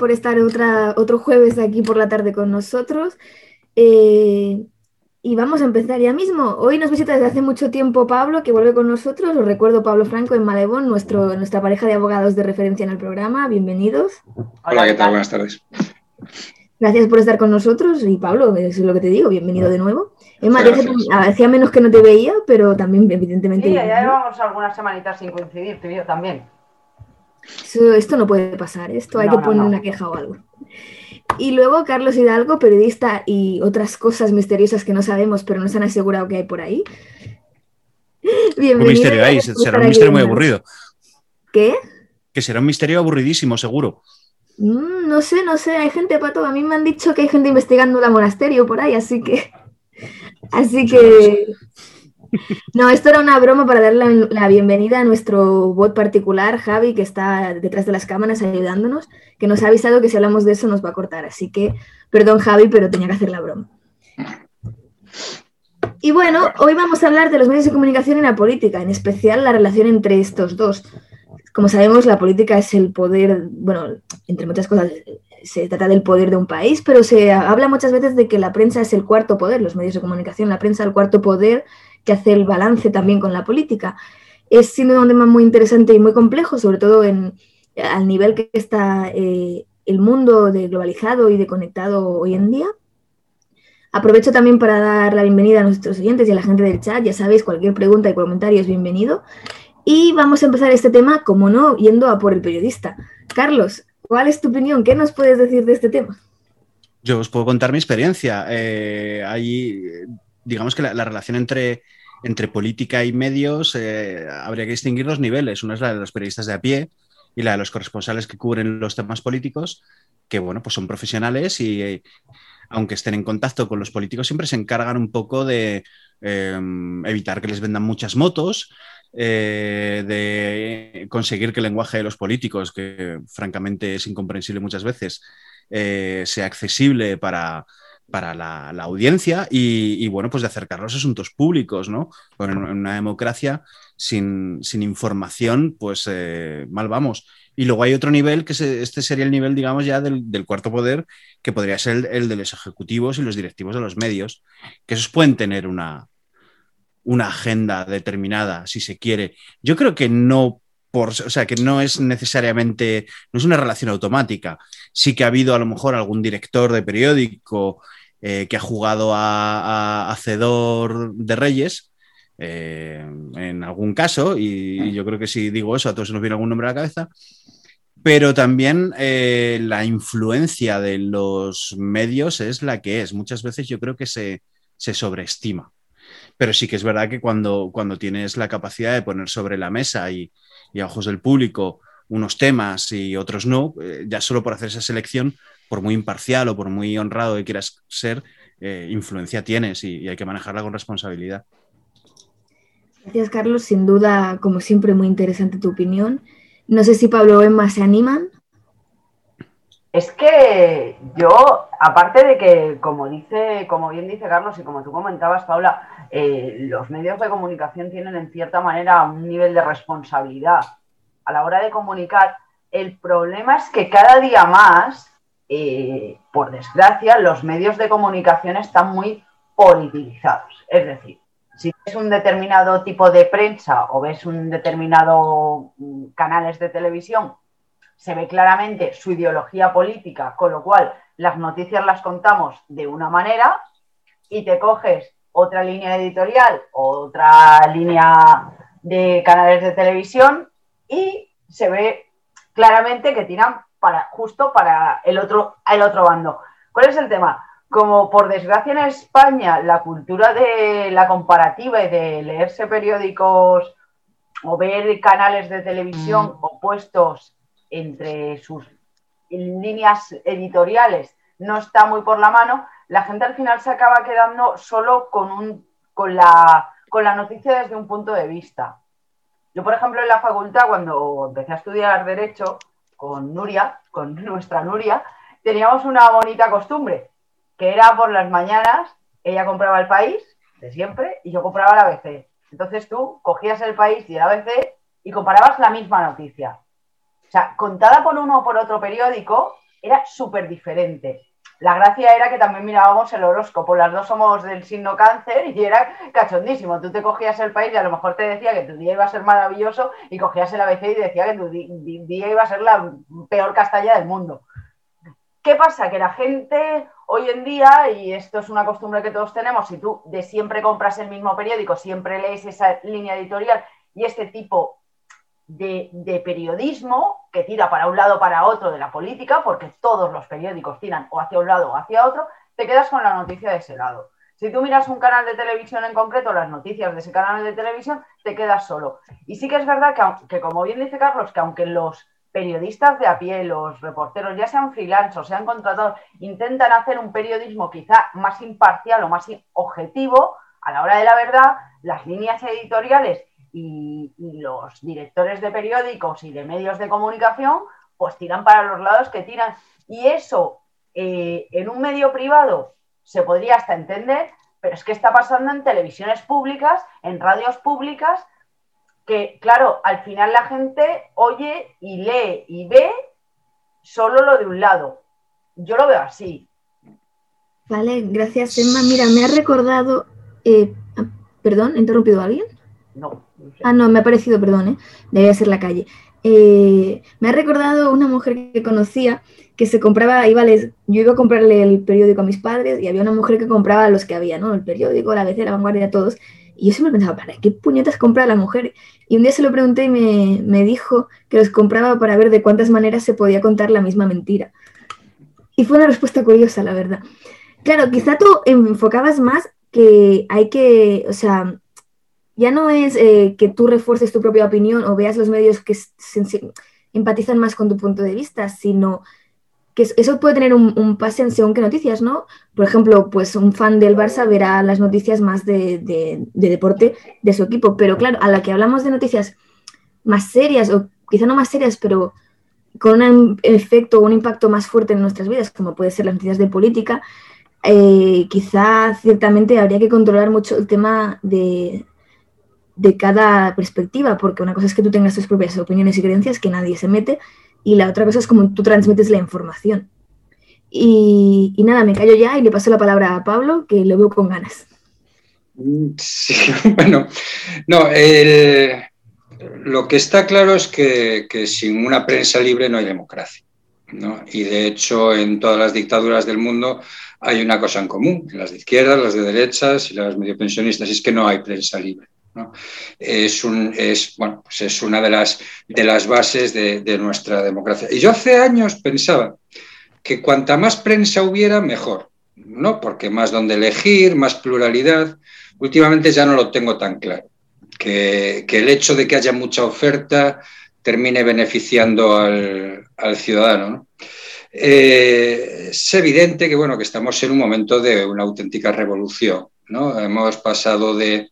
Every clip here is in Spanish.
por estar otra, otro jueves aquí por la tarde con nosotros. Eh, y vamos a empezar ya mismo. Hoy nos visita desde hace mucho tiempo Pablo, que vuelve con nosotros. Os recuerdo Pablo Franco en Malebón, nuestro, nuestra pareja de abogados de referencia en el programa. Bienvenidos. Hola, ¿qué tal? Buenas tardes. Gracias por estar con nosotros. Y Pablo, eso es lo que te digo, bienvenido de nuevo. Emma, hacía menos que no te veía, pero también, evidentemente. Sí, ya llevamos algunas semanitas sin coincidir, tú y yo también esto no puede pasar, esto hay que poner una queja o algo. Y luego Carlos Hidalgo, periodista y otras cosas misteriosas que no sabemos, pero nos han asegurado que hay por ahí. Bienvenido. Un misterio ahí, será un misterio muy aburrido. ¿Qué? Que será un misterio aburridísimo, seguro. Mm, no sé, no sé, hay gente para todo. A mí me han dicho que hay gente investigando la monasterio por ahí, así que. Así que. No, esto era una broma para darle la, bienvenida a nuestro bot particular, Javi, que está detrás de las cámaras ayudándonos, que nos ha avisado que si hablamos de eso nos va a cortar. Así que, perdón, Javi, pero tenía que hacer la broma. Y bueno, hoy vamos a hablar de los medios de comunicación y la política, en especial la relación entre estos dos. Como sabemos, la política es el poder, bueno, entre muchas cosas, se trata del poder de un país, pero se habla muchas veces de que la prensa es el cuarto poder, los medios de comunicación, la prensa el cuarto poder que hace el balance también con la política. Es sin duda un tema muy interesante y muy complejo, sobre todo en, al nivel que está eh, el mundo globalizado y de conectado hoy en día. Aprovecho también para dar la bienvenida a nuestros oyentes y a la gente del chat. Ya sabéis, cualquier pregunta y comentario es bienvenido. Y vamos a empezar este tema, como no, yendo a por el periodista. Carlos, ¿cuál es tu opinión? ¿Qué nos puedes decir de este tema? Yo os puedo contar mi experiencia. Eh, digamos que la, relación entre, entre política y medios eh, habría que distinguir los niveles. Una es la de los periodistas de a pie y la de los corresponsales que cubren los temas políticos, que bueno, pues son profesionales y eh, aunque estén en contacto con los políticos, siempre se encargan un poco de em, evitar que les vendan muchas motos, eh, de conseguir que el lenguaje de los políticos, que francamente es incomprensible muchas veces, sea accesible para, para la, audiencia y, bueno, pues de acercar los asuntos públicos, ¿no? en, una democracia sin, información, pues eh, mal vamos. Y luego hay otro nivel, que este sería el nivel, digamos, ya del, cuarto poder, que podría ser el, de los ejecutivos y los directivos de los medios, que esos pueden tener una, una agenda determinada, si se quiere. Yo creo que no por, o sea, que no es necesariamente, no es una relación automática. Sí que ha habido a lo mejor algún director de periódico eh, que ha jugado a, Hacedor de Reyes, eh, en algún caso, y, yo creo que si digo eso, a todos nos viene algún nombre a la cabeza, pero también eh, la influencia de los medios es la que es. Muchas veces yo creo que se, sobreestima. Pero sí que es verdad que cuando, cuando tienes la capacidad de poner sobre la mesa y, y a ojos del público unos temas y otros no, ya solo por hacer esa selección por muy imparcial o por muy honrado que quieras ser, eh, influencia tienes y, hay que manejarla con responsabilidad. Gracias, Carlos. Sin duda, como siempre, muy interesante tu opinión. No sé si Pablo o Emma se animan. Es que yo, aparte de que, como dice, como bien dice Carlos y como tú comentabas, Paula, eh, los medios de comunicación tienen en cierta manera un nivel de responsabilidad a la hora de comunicar. El problema es que cada día más eh, por desgracia, los medios de comunicación están muy politizados. Es decir, si ves un determinado tipo de prensa o ves un determinado mm, canales de televisión, se ve claramente su ideología política, con lo cual las noticias las contamos de una manera y te coges otra línea editorial, otra línea de canales de televisión y se ve claramente que tiran para, justo para el otro, el otro bando. ¿Cuál es el tema? Como por desgracia en España la cultura de la comparativa y de leerse periódicos o ver canales de televisión mm. opuestos entre sus líneas editoriales no está muy por la mano, la gente al final se acaba quedando solo con, un, con, la, con la noticia desde un punto de vista. Yo, por ejemplo, en la facultad, cuando empecé a estudiar Derecho, con Nuria, con nuestra Nuria, teníamos una bonita costumbre, que era por las mañanas, ella compraba el país, de siempre, y yo compraba la ABC. Entonces tú cogías el país y el ABC y comparabas la misma noticia. O sea, contada por uno o por otro periódico, era súper diferente. La gracia era que también mirábamos el horóscopo, las dos somos del signo cáncer y era cachondísimo. Tú te cogías el país y a lo mejor te decía que tu día iba a ser maravilloso y cogías el ABC y decía que tu día iba a ser la peor castalla del mundo. ¿Qué pasa? Que la gente hoy en día, y esto es una costumbre que todos tenemos, si tú de siempre compras el mismo periódico, siempre lees esa línea editorial y este tipo de, periodismo que tira para un lado para otro de la política, porque todos los periódicos tiran o hacia un lado o hacia otro, te quedas con la noticia de ese lado. Si tú miras un canal de televisión en concreto, las noticias de ese canal de televisión, te quedas solo. Y sí que es verdad que, que como bien dice Carlos, que aunque los periodistas de a pie, los reporteros, ya sean freelance o sean contratados, intentan hacer un periodismo quizá más imparcial o más objetivo, a la hora de la verdad, las líneas editoriales y, los directores de periódicos y de medios de comunicación pues tiran para los lados que tiran. Y eso eh, en un medio privado se podría hasta entender, pero es que está pasando en televisiones públicas, en radios públicas, que claro, al final la gente oye y lee y ve solo lo de un lado. Yo lo veo así. Vale, gracias Emma. Mira, me ha recordado... Eh, ah, perdón, ¿he interrumpido a alguien? No. Ah, no, me ha parecido, perdón, ¿eh? debía ser la calle. Eh, me ha recordado una mujer que conocía que se compraba, iba yo iba a comprarle el periódico a mis padres y había una mujer que compraba los que había, ¿no? El periódico, la ABC, la vanguardia, todos. Y yo siempre pensaba, ¿para qué puñetas compra la mujer? Y un día se lo pregunté y me, me dijo que los compraba para ver de cuántas maneras se podía contar la misma mentira. Y fue una respuesta curiosa, la verdad. Claro, quizá tú enfocabas más que hay que, o sea, ya no es eh, que tú refuerces tu propia opinión o veas los medios que empatizan más con tu punto de vista, sino que eso puede tener un, pase en según qué noticias, ¿no? Por ejemplo, pues un fan del Barça verá las noticias más de, deporte de su equipo, pero claro, a la que hablamos de noticias más serias, o quizá no más serias, pero con un efecto o un impacto más fuerte en nuestras vidas, como puede ser las noticias de política, eh, quizá ciertamente habría que controlar mucho el tema de, de cada perspectiva, porque una cosa es que tú tengas tus propias opiniones y creencias, que nadie se mete, y la otra cosa es como tú transmites la información. Y, nada, me callo ya y le paso la palabra a Pablo, que lo veo con ganas. Sí, bueno, no, lo que está claro es que, sin una prensa libre no hay democracia. Y de hecho, en todas las dictaduras del mundo hay una cosa en común, las de izquierdas, las de derechas y las medio pensionistas, y es que no hay prensa libre. Es, un, es, bueno, pues es una de las, de las bases de, nuestra democracia. Y yo hace años pensaba que cuanta más prensa hubiera, mejor, ¿no? porque más donde elegir, más pluralidad. Últimamente ya no lo tengo tan claro, que, el hecho de que haya mucha oferta termine beneficiando al, ciudadano. Eh, es evidente que, bueno, que estamos en un momento de una auténtica revolución. ¿no? Hemos pasado de,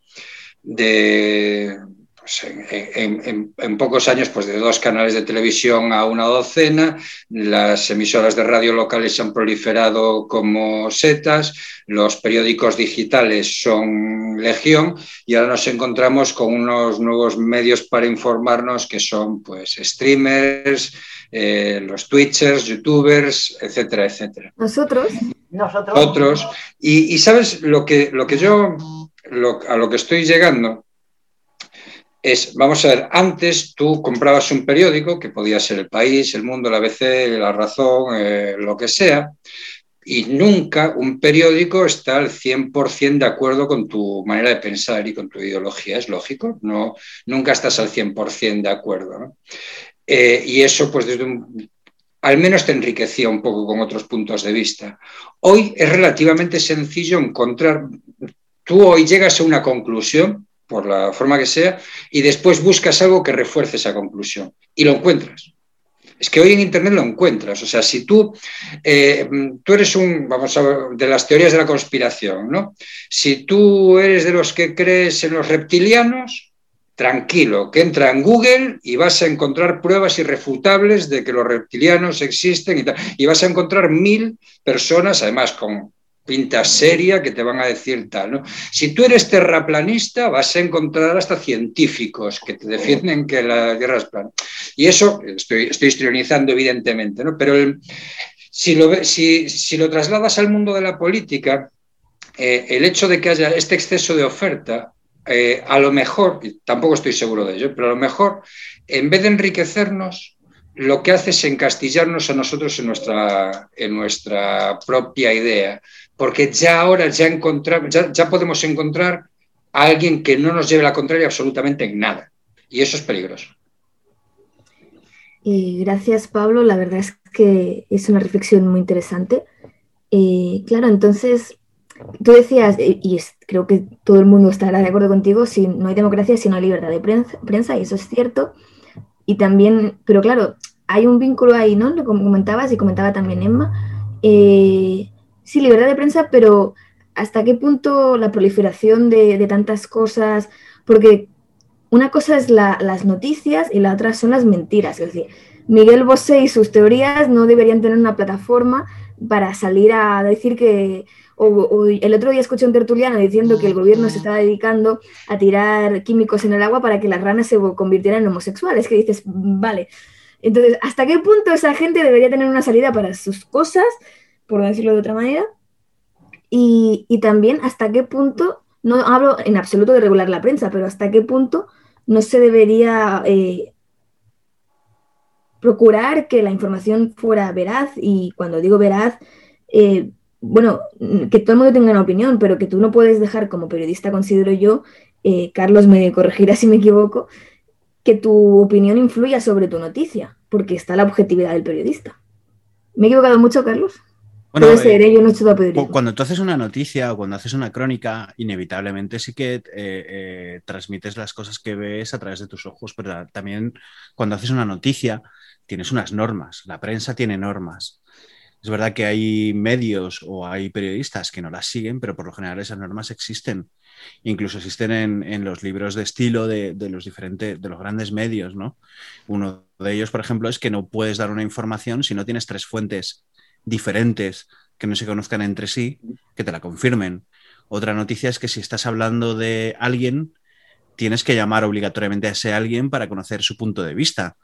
de pues, en, pocos años pues de dos canales de televisión a una docena, las emisoras de radio locales se han proliferado como setas, los periódicos digitales son legión y ahora nos encontramos con unos nuevos medios para informarnos que son pues streamers, eh, los twitchers, youtubers, etcétera, etcétera. Nosotros. Nosotros. Otros. Y, y, sabes lo que, lo que yo a lo que estoy llegando es, vamos a ver, antes tú comprabas un periódico, que podía ser El País, El Mundo, la ABC, La Razón, eh, lo que sea, y nunca un periódico está al 100% de acuerdo con tu manera de pensar y con tu ideología, es lógico, no, nunca estás al 100% de acuerdo. Eh, y eso, pues desde un, al menos te enriquecía un poco con otros puntos de vista. Hoy es relativamente sencillo encontrar Tú hoy llegas a una conclusión, por la forma que sea, y después buscas algo que refuerce esa conclusión y lo encuentras. Es que hoy en Internet lo encuentras. O sea, si tú, eh, tú eres un, vamos a ver, de las teorías de la conspiración, ¿no? Si tú eres de los que crees en los reptilianos, tranquilo, que entra en Google y vas a encontrar pruebas irrefutables de que los reptilianos existen y, y vas a encontrar mil personas, además con pinta seria que te van a decir tal. ¿no? Si tú eres terraplanista, vas a encontrar hasta científicos que te defienden que la Tierra es plana. Y eso, estoy, estoy histrionizando evidentemente, ¿no? pero si, lo, si, si, lo trasladas al mundo de la política, eh, el hecho de que haya este exceso de oferta, eh, a lo mejor, tampoco estoy seguro de ello, pero a lo mejor, en vez de enriquecernos, lo que hace es encastillarnos a nosotros en nuestra, en nuestra propia idea, porque ya ahora ya, encontramos, ya, podemos encontrar a alguien que no nos lleve la contraria absolutamente en nada. Y eso es peligroso. Eh, gracias, Pablo. La verdad es que es una reflexión muy interesante. Eh, claro, entonces, tú decías, eh, y creo que todo el mundo estará de acuerdo contigo, si no hay democracia, si no hay libertad de prensa, y eso es cierto. Y también, pero claro, hay un vínculo ahí, ¿no? Lo comentabas y comentaba también Emma. Sí, libertad de prensa, pero ¿hasta qué punto la proliferación de, tantas cosas? Porque una cosa es las noticias y la otra son las mentiras. Es decir, Miguel Bosé y sus teorías no deberían tener una plataforma para salir a decir que o, el otro día escuché un tertuliano diciendo que el gobierno se estaba dedicando a tirar químicos en el agua para que las ranas se convirtieran en homosexuales, que dices, vale. Entonces, ¿hasta qué punto esa gente debería tener una salida para sus cosas, por decirlo de otra manera? Y, también hasta qué punto, no hablo en absoluto de regular la prensa, pero hasta qué punto no se debería eh, procurar que la información fuera veraz y cuando digo veraz, eh, bueno, que todo el mundo tenga una opinión, pero que tú no puedes dejar como periodista, considero yo, eh, Carlos me corregirá si me equivoco, que tu opinión influya sobre tu noticia, porque está la objetividad del periodista. ¿Me he equivocado mucho, Carlos? Puede ser, ¿eh? yo no Cuando tú haces una noticia o cuando haces una crónica, inevitablemente sí que eh, transmites las cosas que ves a través de tus ojos, pero también cuando haces una noticia tienes unas normas, la prensa tiene normas. Es verdad que hay medios o hay periodistas que no las siguen, pero por lo general esas normas existen. Incluso existen en, los libros de estilo de, los diferentes, de los grandes medios, ¿no? Uno de ellos, por ejemplo, es que no puedes dar una información si no tienes tres fuentes diferentes que no se conozcan entre sí, que te la confirmen. Otra noticia es que si estás hablando de alguien, tienes que llamar obligatoriamente a ese alguien para conocer su punto de vista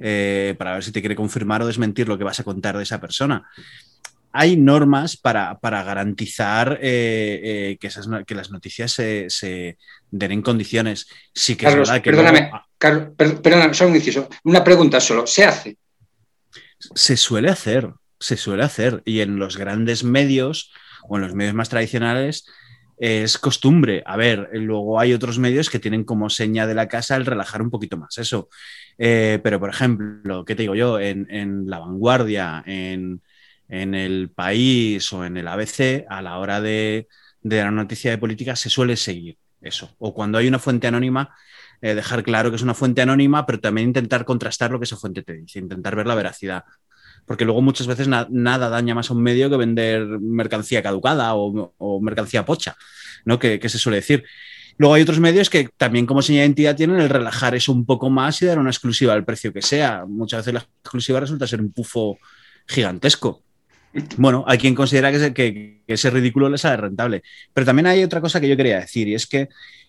eh, para ver si te quiere confirmar o desmentir lo que vas a contar de esa persona. Hay normas para, garantizar eh, eh, que, que, las noticias se, den en condiciones. Sí que es verdad que. Perdóname, perdóname, solo un inciso. Una pregunta solo. ¿Se hace? Se suele hacer, se suele hacer. Y en los grandes medios o en los medios más tradicionales es costumbre. A ver, luego hay otros medios que tienen como seña de la casa el relajar un poquito más eso. Eh, pero, por ejemplo, ¿qué te digo yo? En, La Vanguardia, en, El País o en el ABC, a la hora de, de la noticia de política se suele seguir eso. O cuando hay una fuente anónima, eh, dejar claro que es una fuente anónima, pero también intentar contrastar lo que esa fuente te dice, intentar ver la veracidad. Porque luego muchas veces nada daña más a un medio que vender mercancía caducada o, mercancía pocha, ¿no? Que, que se suele decir. Luego hay otros medios que también como señal de tienen el relajar eso un poco más y dar una exclusiva al precio que sea. Muchas veces la exclusiva resulta ser un pufo gigantesco. Bueno, hay quien considera que ese, ridículo les sale rentable. Pero también hay otra cosa que yo quería decir y es que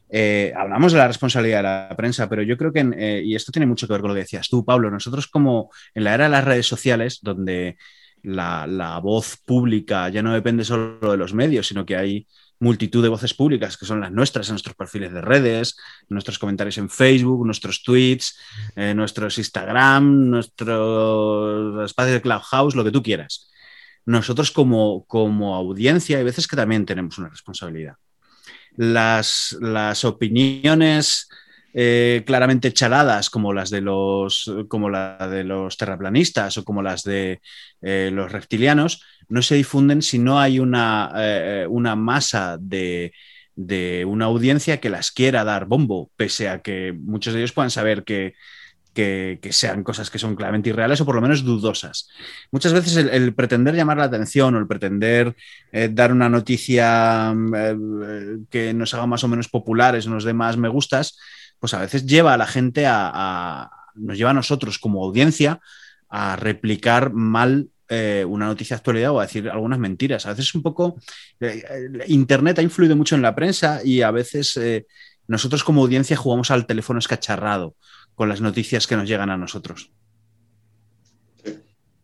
eh, hablamos de la responsabilidad de la prensa, pero yo creo que, eh, y esto tiene mucho que ver con lo que decías tú, Pablo, nosotros como en la era de las redes sociales, donde la, voz pública ya no depende solo de los medios, sino que hay multitud de voces públicas que son las nuestras en nuestros perfiles de redes, nuestros comentarios en Facebook, nuestros tweets, eh, nuestros Instagram, nuestros espacios de Clubhouse, lo que tú quieras. Nosotros como, como audiencia hay veces que también tenemos una responsabilidad. Las, las opiniones eh, claramente chaladas como las de los como la de los terraplanistas o como las de eh, los reptilianos no se difunden si no hay una, eh, una masa de, una audiencia que las quiera dar bombo, pese a que muchos de ellos puedan saber que, sean cosas que son claramente irreales o por lo menos dudosas. Muchas veces el, pretender llamar la atención o el pretender dar una noticia que nos haga más o menos populares nos dé más me gustas, pues a veces lleva a la gente a, nos lleva a nosotros como audiencia a replicar mal eh, una noticia de actualidad o a decir algunas mentiras. A veces un poco, eh, Internet ha influido mucho en la prensa y a veces eh, nosotros como audiencia jugamos al teléfono escacharrado, con las noticias que nos llegan a nosotros.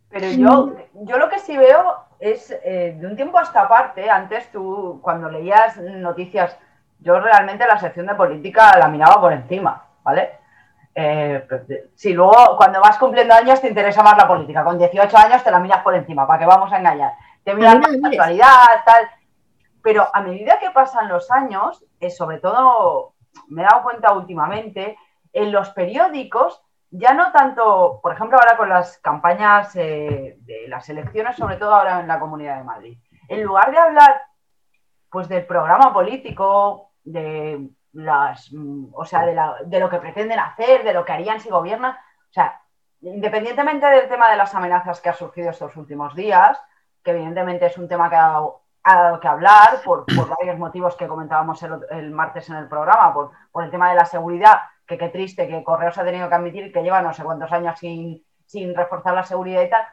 Pero yo, yo lo que sí veo es eh, de un tiempo a esta parte, antes tú cuando leías noticias, yo realmente la sección de política la miraba por encima, ¿vale? Eh, pues, si luego cuando vas cumpliendo años te interesa más la política, con 18 años te la miras por encima, ¿para qué vamos a engañar? Te miras la actualidad, tal. Pero a medida que pasan los años, eh, sobre todo me he dado cuenta últimamente, en los periódicos ya no tanto, por ejemplo, ahora con las campañas eh, de las elecciones, sobre todo ahora en la Comunidad de Madrid, en lugar de hablar pues del programa político, de las, mm, o sea, de, lo que pretenden hacer, de lo que harían si gobiernan, o sea, independientemente del tema de las amenazas que ha surgido estos últimos días, que evidentemente es un tema que ha dado, que hablar por, varios motivos que comentábamos el, martes en el programa, por, por el tema de la seguridad que qué triste que Correos ha tenido que admitir que lleva no sé cuántos años sin, reforzar la seguridad y tal,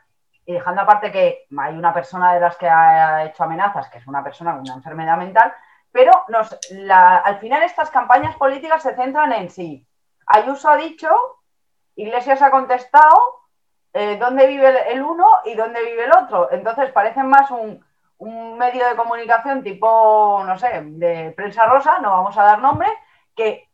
y dejando aparte que hay una persona de las que ha hecho amenazas, que es una persona con una enfermedad mental, pero nos, al final estas campañas políticas se centran en sí. Ayuso ha dicho, Iglesias ha contestado, eh, dónde vive el uno y dónde vive el otro. Entonces parecen más un, un medio de comunicación tipo, no sé, de prensa rosa, no vamos a dar nombre, que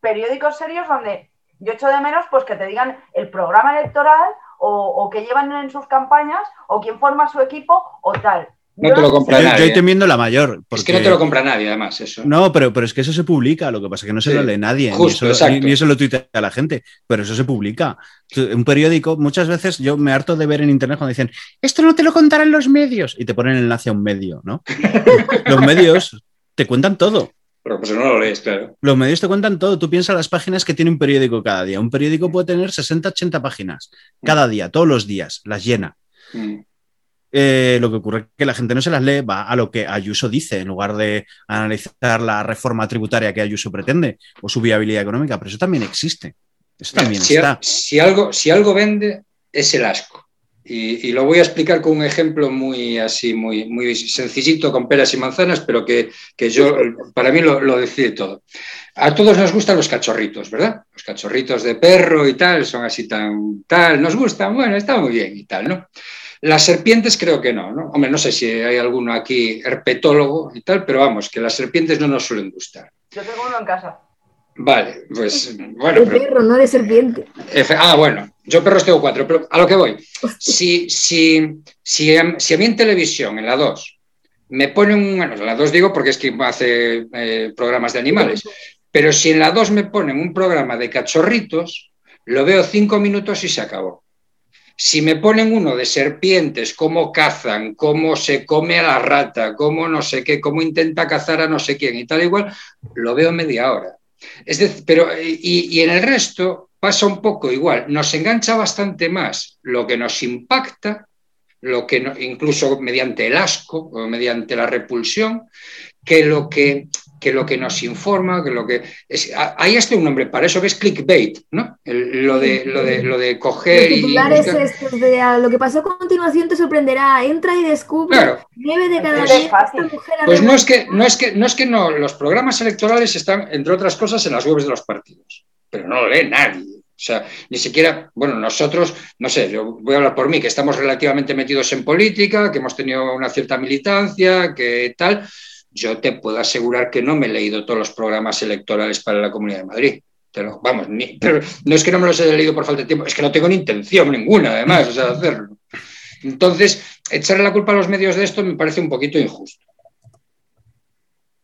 periódicos serios donde yo echo de menos pues que te digan el programa electoral o, que llevan en sus campañas o quién forma su equipo o tal. No te lo compra nadie. Yo estoy viendo la mayor. Es que no te lo compra nadie, además, eso. No, pero, pero es que eso se publica, lo que pasa es que no se lo lee nadie, ni, eso, lo tuitea a la gente, pero eso se publica. Un periódico, muchas veces yo me harto de ver en internet cuando dicen, esto no te lo contarán los medios, y te ponen el enlace a un medio, ¿no? los medios te cuentan todo. Pero pues no lo lees, claro. Los medios te cuentan todo. Tú piensas las páginas que tiene un periódico cada día. Un periódico puede tener 60, 80 páginas cada día, todos los días, las llena. Mm. Eh, lo que ocurre es que la gente no se las lee, va a lo que Ayuso dice, en lugar de analizar la reforma tributaria que Ayuso pretende o su viabilidad económica, pero eso también existe. Eso también está. Si algo, si algo vende, es el asco. Y, lo voy a explicar con un ejemplo muy así, muy, muy sencillito, con peras y manzanas, pero que, yo, para mí lo, lo, decide todo. A todos nos gustan los cachorritos, ¿verdad? Los cachorritos de perro y tal, son así tan tal, nos gustan, bueno, está muy bien y tal, ¿no? Las serpientes creo que no, ¿no? Hombre, no sé si hay alguno aquí herpetólogo y tal, pero vamos, que las serpientes no nos suelen gustar. Yo tengo uno en casa. Vale, pues bueno. De perro, no de serpiente. ah, bueno, yo perros tengo cuatro, pero a lo que voy. Si, si, si, a, mí en televisión, en la 2, me ponen, bueno, en la 2 digo porque es que hace eh, programas de animales, pero si en la 2 me ponen un programa de cachorritos, lo veo cinco minutos y se acabó. Si me ponen uno de serpientes, cómo cazan, cómo se come a la rata, cómo no sé qué, cómo intenta cazar a no sé quién y tal igual, lo veo media hora. Es decir, pero y, en el resto pasa un poco igual. Nos engancha bastante más lo que nos impacta, lo que incluso mediante el asco o mediante la repulsión, que lo que, que lo que nos informa, que lo que es, hay hasta un nombre para eso que es clickbait, ¿no? lo, de, lo, de, lo de coger y. de ah, lo que pasó a continuación te sorprenderá, entra y descubre claro. de cada día. Pues no es que no es que no es que no, los programas electorales están, entre otras cosas, en las webs de los partidos, pero no lo lee nadie. O sea, ni siquiera, bueno, nosotros, no sé, yo voy a hablar por mí, que estamos relativamente metidos en política, que hemos tenido una cierta militancia, que tal, yo te puedo asegurar que no me he leído todos los programas electorales para la Comunidad de Madrid. vamos, pero no es que no me los haya leído por falta de tiempo, es que no tengo ni intención ninguna, además, de hacerlo. Entonces, echarle la culpa a los medios de esto me parece un poquito injusto.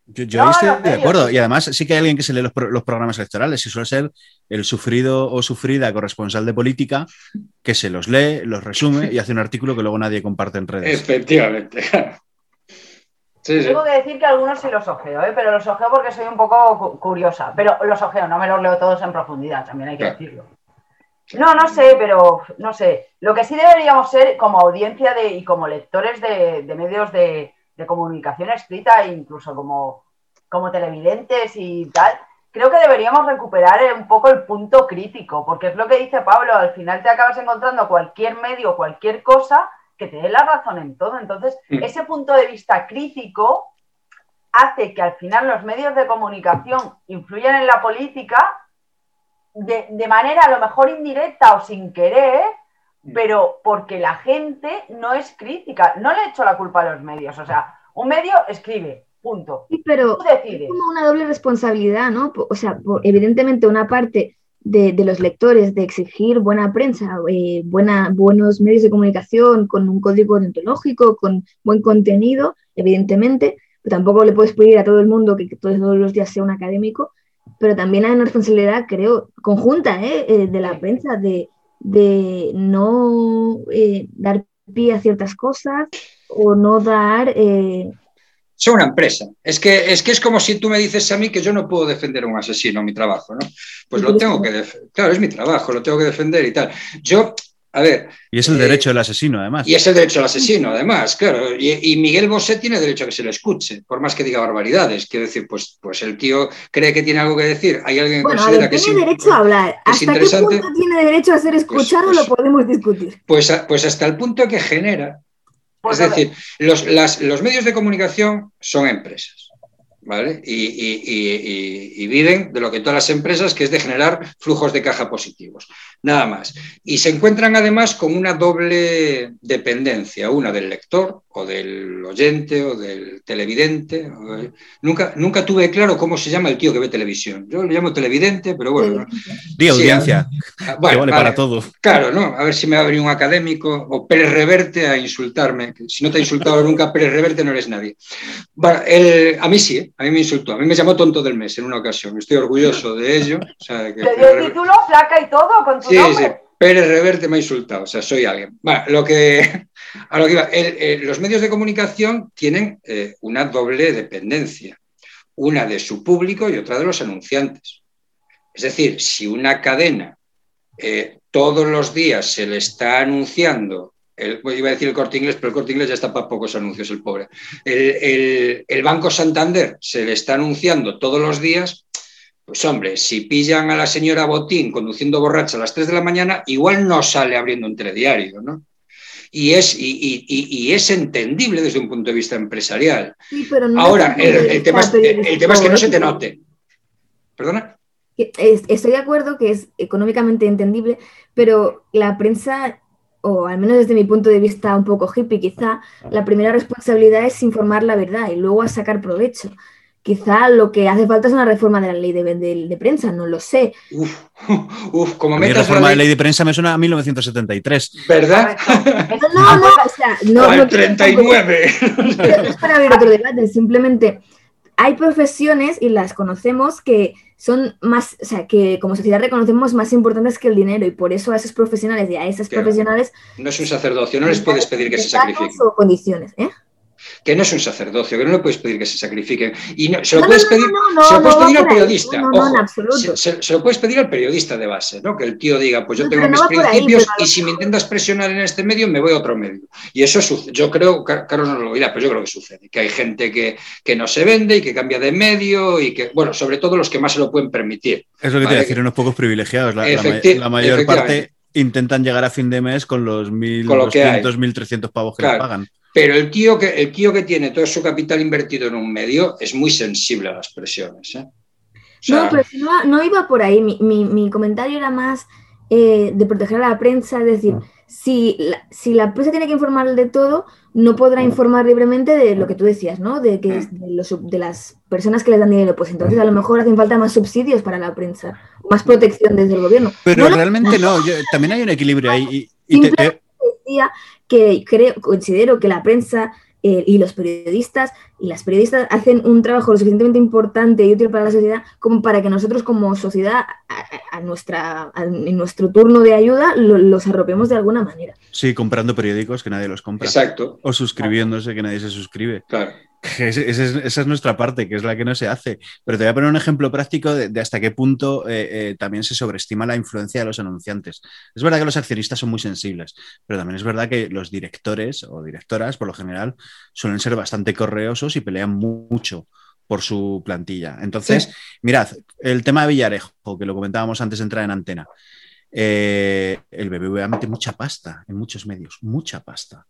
Yo, estoy de acuerdo. Y además sí que hay alguien que se lee los, programas electorales y suele ser el sufrido o sufrida corresponsal de política que se los lee, los resume y hace un artículo que luego nadie comparte en redes. Efectivamente. Tengo que decir que algunos sí los ojeo, ¿eh? pero los ojeo porque soy un poco curiosa. Pero los ojeo, no me los leo todos en profundidad, también hay que decirlo. No, no sé, pero no sé. Lo que sí deberíamos ser como audiencia de, y como lectores de, medios de, comunicación escrita, e incluso como, como televidentes y tal, creo que deberíamos recuperar un poco el punto crítico, porque es lo que dice Pablo, al final te acabas encontrando cualquier medio, cualquier cosa que te dé la razón en todo. Entonces, mm. ese punto de vista crítico hace que al final los medios de comunicación influyan en la política de, de manera a lo mejor indirecta o sin querer, pero porque la gente no es crítica. No le he hecho la culpa a los medios. O sea, un medio escribe, punto. Sí, pero Tú decides. es como una doble responsabilidad, ¿no? O sea, evidentemente una parte de, de los lectores de exigir buena prensa, eh, buena, buenos medios de comunicación, con un código deontológico, con buen contenido, evidentemente, pero tampoco le puedes pedir a todo el mundo que, que todos los días sea un académico, pero también hay una responsabilidad, creo, conjunta, ¿eh? Eh, de la prensa, de, de no eh, dar pie a ciertas cosas o no dar... eh, Soy una empresa. Es que, es que es como si tú me dices a mí que yo no puedo defender a un asesino mi trabajo, ¿no? Pues lo tengo que defender. Claro, es mi trabajo, lo tengo que defender y tal. Yo, a ver, Y es el Eh, derecho del asesino, además. y es el derecho al asesino, además, claro. Y, y Miguel Bosé tiene derecho a que se le escuche, por más que diga barbaridades. Quiero decir, pues, pues el tío cree que tiene algo que decir. Hay alguien que Bueno, considera ver, que tiene sí. derecho a hablar. es ¿Hasta qué punto tiene derecho a ser escuchado? pues- lo podemos discutir. Pues, pues hasta el punto que genera. Pues es ver. decir, los, las- los medios de comunicación son empresas. ¿Vale? Y, y- y- y- y viven de lo que todas las empresas, que es de generar flujos de caja positivos. Nada más. Y se encuentran además con una doble dependencia, una del lector o del oyente o del televidente. o Nunca, nunca tuve claro cómo se llama el tío que ve televisión. Yo lo llamo televidente, pero bueno. Di Sí, audiencia, ah, que bueno, vale vale. para todo. Claro, ¿no? A ver si me va a venir un académico o Pérez Reverte a insultarme. que Si no te ha insultado nunca Pérez Reverte, no eres nadie. Bueno, el- a mí sí, ¿eh? a mí me insultó. A mí me llamó tonto del mes en una ocasión. Estoy orgulloso de ello. O sea, que Te dio el título, placa y todo con tu Sí, nombre. sí. Pérez Reverte me ha insultado, o sea, soy alguien. Bueno, lo que, a lo que iba, el- el- los medios de comunicación tienen eh, una doble dependencia, una de su público y otra de los anunciantes. Es decir, si una cadena eh, todos los días se le está anunciando, el, iba a decir el corte inglés, pero el corte inglés ya está para pocos anuncios, el pobre. El- el Banco Santander se le está anunciando todos los días, pues hombre, si pillan a la señora Botín conduciendo borracha a las 3 de la mañana, igual no sale abriendo un telediario, ¿no? Y es, y, y- y- y es entendible desde un punto de vista empresarial. Sí, pero no Ahora, el, tema es, el tema es que no se te note. ¿Perdona? Estoy de acuerdo que es económicamente entendible, pero la prensa, o al menos desde mi punto de vista un poco hippie, quizá la primera responsabilidad es informar la verdad y luego a sacar provecho. Quizá lo que hace falta es una reforma de la ley de, de- de prensa, no lo sé. Uf, uf, como la reforma de ley- ley de prensa me suena a 1973. ¿Verdad? No, no, no, o sea, no, O no el 39. Pero no es para abrir otro debate, simplemente hay profesiones y las conocemos que son más, o sea, que como sociedad reconocemos más importantes que el dinero y por eso a esos profesionales y a esas Claro. profesionales No es un sacerdocio, no les puedes pedir que se sacrifiquen. o condiciones, ¿eh? Que no es un sacerdocio, que no le puedes pedir que se sacrifiquen. Y no, se lo No, puedes pedir, se lo puedes pedir al periodista. Se, se- se lo puedes pedir al periodista de base, ¿no? Que el tío diga, pues yo No, tengo mis ahí, principios y si me intentas presionar en este medio, me voy a otro medio. Y eso sucede. Yo creo, Car- Carlos no lo dirá, pero yo creo que sucede. Que hay gente que, que no se vende y que cambia de medio y que, bueno, sobre todo los que más se lo pueden permitir. Es lo que te Vale, a decir, unos pocos privilegiados. La, Efecti- mayor parte intentan llegar a fin de mes con los Con lo que hay. 1.200, 1.300 pavos que Claro. le pagan. Pero el tío, que, el tío que tiene todo su capital invertido en un medio es muy sensible a las presiones. ¿eh? O sea, No, pero no, no iba por ahí. Mi, mi- mi comentario era más eh, de proteger a la prensa, es decir, si la, si la prensa tiene que informar de todo, no podrá informar libremente de lo que tú decías, ¿no? De, que, es- de, los sub- de las personas que les dan dinero. Pues entonces a lo mejor hacen falta más subsidios para la prensa, más protección desde el gobierno. Pero No, no, realmente no, yo- también hay un equilibrio ahí. Y, y te- te- Decía que creo, considero que la prensa eh, y los periodistas y las periodistas hacen un trabajo lo suficientemente importante y útil para la sociedad como para que nosotros como sociedad a, nuestra, a- en nuestro turno de ayuda lo- los arropemos de alguna manera. sí, comprando periódicos que nadie los compra. exacto, O suscribiéndose que nadie se suscribe. claro. Es- esa es nuestra parte, que es la que no se hace. Pero te voy a poner un ejemplo práctico de, de hasta qué punto eh, eh, también se sobreestima la influencia de los anunciantes. Es verdad que los accionistas son muy sensibles, pero también es verdad que los directores o directoras, por lo general, suelen ser bastante y pelean mu- mucho por su plantilla. Entonces, Sí. mirad, el tema de Villarejo, que lo comentábamos antes de entrar en antena. Eh, el BBVA mete mucha pasta en muchos medios, mucha pasta.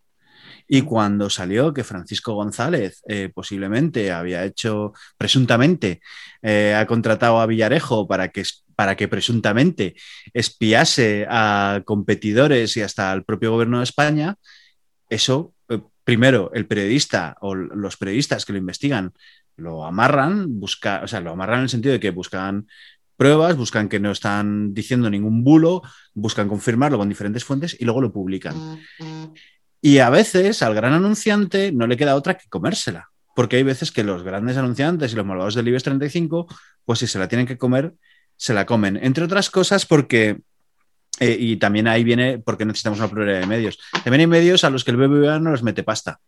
Y cuando salió que Francisco González eh, posiblemente había hecho, presuntamente, eh, ha contratado a Villarejo para que, para que presuntamente espiase a competidores y hasta al propio gobierno de España, eso, primero, el periodista o los periodistas que lo investigan lo amarran, busca, o sea, lo amarran en el sentido de que buscan pruebas, buscan que no están diciendo ningún bulo, buscan confirmarlo con diferentes fuentes y luego lo publican. Y a veces al gran anunciante no le queda otra que comérsela, porque hay veces que los grandes anunciantes y los malvados del IBEX 35, pues si se la tienen que comer, se la comen. Entre otras cosas porque, eh, y también ahí viene porque necesitamos una pluralidad de medios. También hay medios a los que el BBVA no les mete pasta.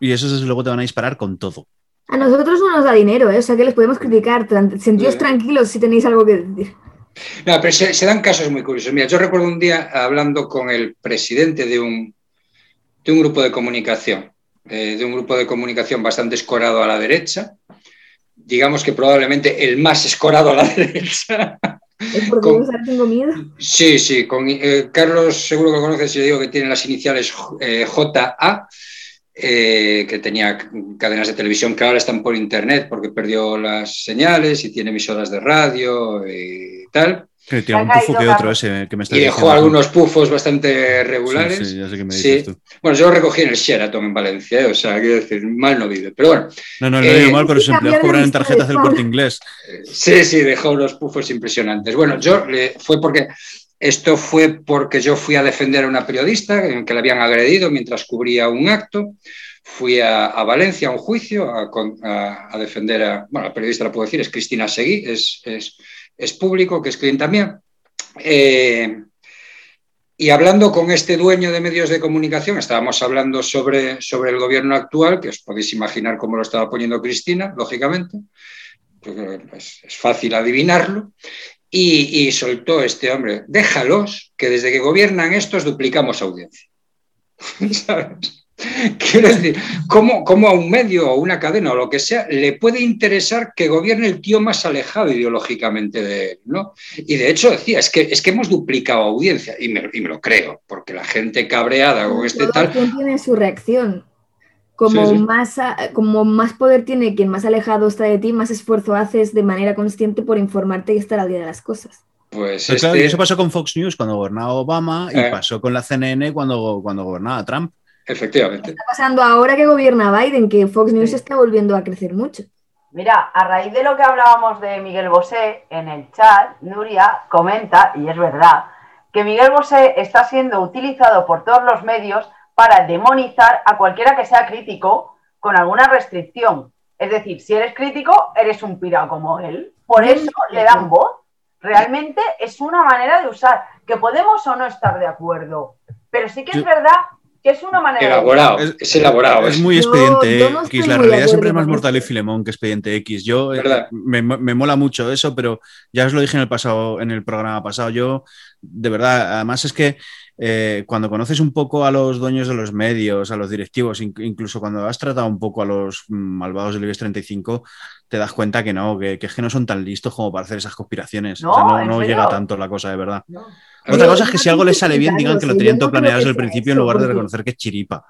Y esos desde luego te van a disparar con todo. A nosotros no nos da dinero, ¿eh? o sea que les podemos criticar. Sentidos tranquilos si tenéis algo que decir. No, pero se, dan casos muy curiosos. Mira, yo recuerdo un día hablando con el presidente de un, de un grupo de comunicación, eh, de un grupo de comunicación bastante escorado a la derecha, digamos que probablemente el más escorado a la derecha. ¿Es porque con, tengo miedo? Sí, sí, con eh, Carlos seguro que lo conoces, yo digo que tiene las iniciales JA eh, que tenía cadenas de televisión que ahora están por internet porque perdió las señales y tiene emisoras de radio y tal. Que tiene un pufo que otro ese que me está Y dejó algunos pufos bastante regulares. Sí, ya sé que me dices tú. Bueno, yo lo recogí en el Sheraton en Valencia, ¿eh? o sea, quiero decir, mal no vive. Pero bueno. No, no, no eh, digo mal, pero sus empleados cobran en tarjetas del corte inglés. Sí, sí, dejó unos pufos impresionantes. Bueno, yo fue porque esto fue porque yo fui a defender a una periodista que le habían agredido mientras cubría un acto. Fui a, Valencia a un juicio a, defender a, bueno, la periodista la puedo decir, es Cristina Seguí, es, es, público, que es clienta mía. Eh, y hablando con este dueño de medios de comunicación, estábamos hablando sobre, sobre el gobierno actual, que os podéis imaginar cómo lo estaba poniendo Cristina, lógicamente, pues es fácil adivinarlo. Y, soltó este hombre, déjalos, que desde que gobiernan estos duplicamos audiencia. ¿Sabes? Quiero decir, ¿cómo, a un medio o una cadena o lo que sea le puede interesar que gobierne el tío más alejado ideológicamente de él? ¿no? Y de hecho decía, es que, es que hemos duplicado audiencia, y me, y me lo creo, porque la gente cabreada con este tal... tiene su reacción. Como, Más, como más poder tiene quien más alejado está de ti, más esfuerzo haces de manera consciente por informarte y estar al día de las cosas. Pues este eso pasó con Fox News cuando gobernaba Obama y eh. pasó con la CNN cuando, cuando gobernaba Trump. Efectivamente. Está pasando ahora que gobierna Biden, que Fox News está volviendo a crecer mucho. Mira, a raíz de lo que hablábamos de Miguel Bosé, en el chat, Nuria comenta, y es verdad, que Miguel Bosé está siendo utilizado por todos los medios para demonizar a cualquiera que sea crítico con alguna restricción. Es decir, si eres crítico, eres un pirado como él. Por eso le dan voz. Realmente es una manera de usar, que podemos o no estar de acuerdo. Pero sí que es verdad que es una manera elaborado, es, es elaborado. Es, muy expediente X. La realidad siempre es más mortal y Filemón que expediente X. Yo eh, me, me, mola mucho eso, pero ya os lo dije en el pasado, en el programa pasado. Yo, de verdad, además es que eh, cuando conoces un poco a los dueños de los medios, a los directivos, incluso cuando has tratado un poco a los malvados del IBEX 35, te das cuenta que no, que, que, no son tan listos como para hacer esas conspiraciones. No, no, llega tanto la cosa de verdad. Otra cosa es que si algo les sale bien, digan que lo tenían todo planeado desde el principio en lugar de reconocer que es chiripa.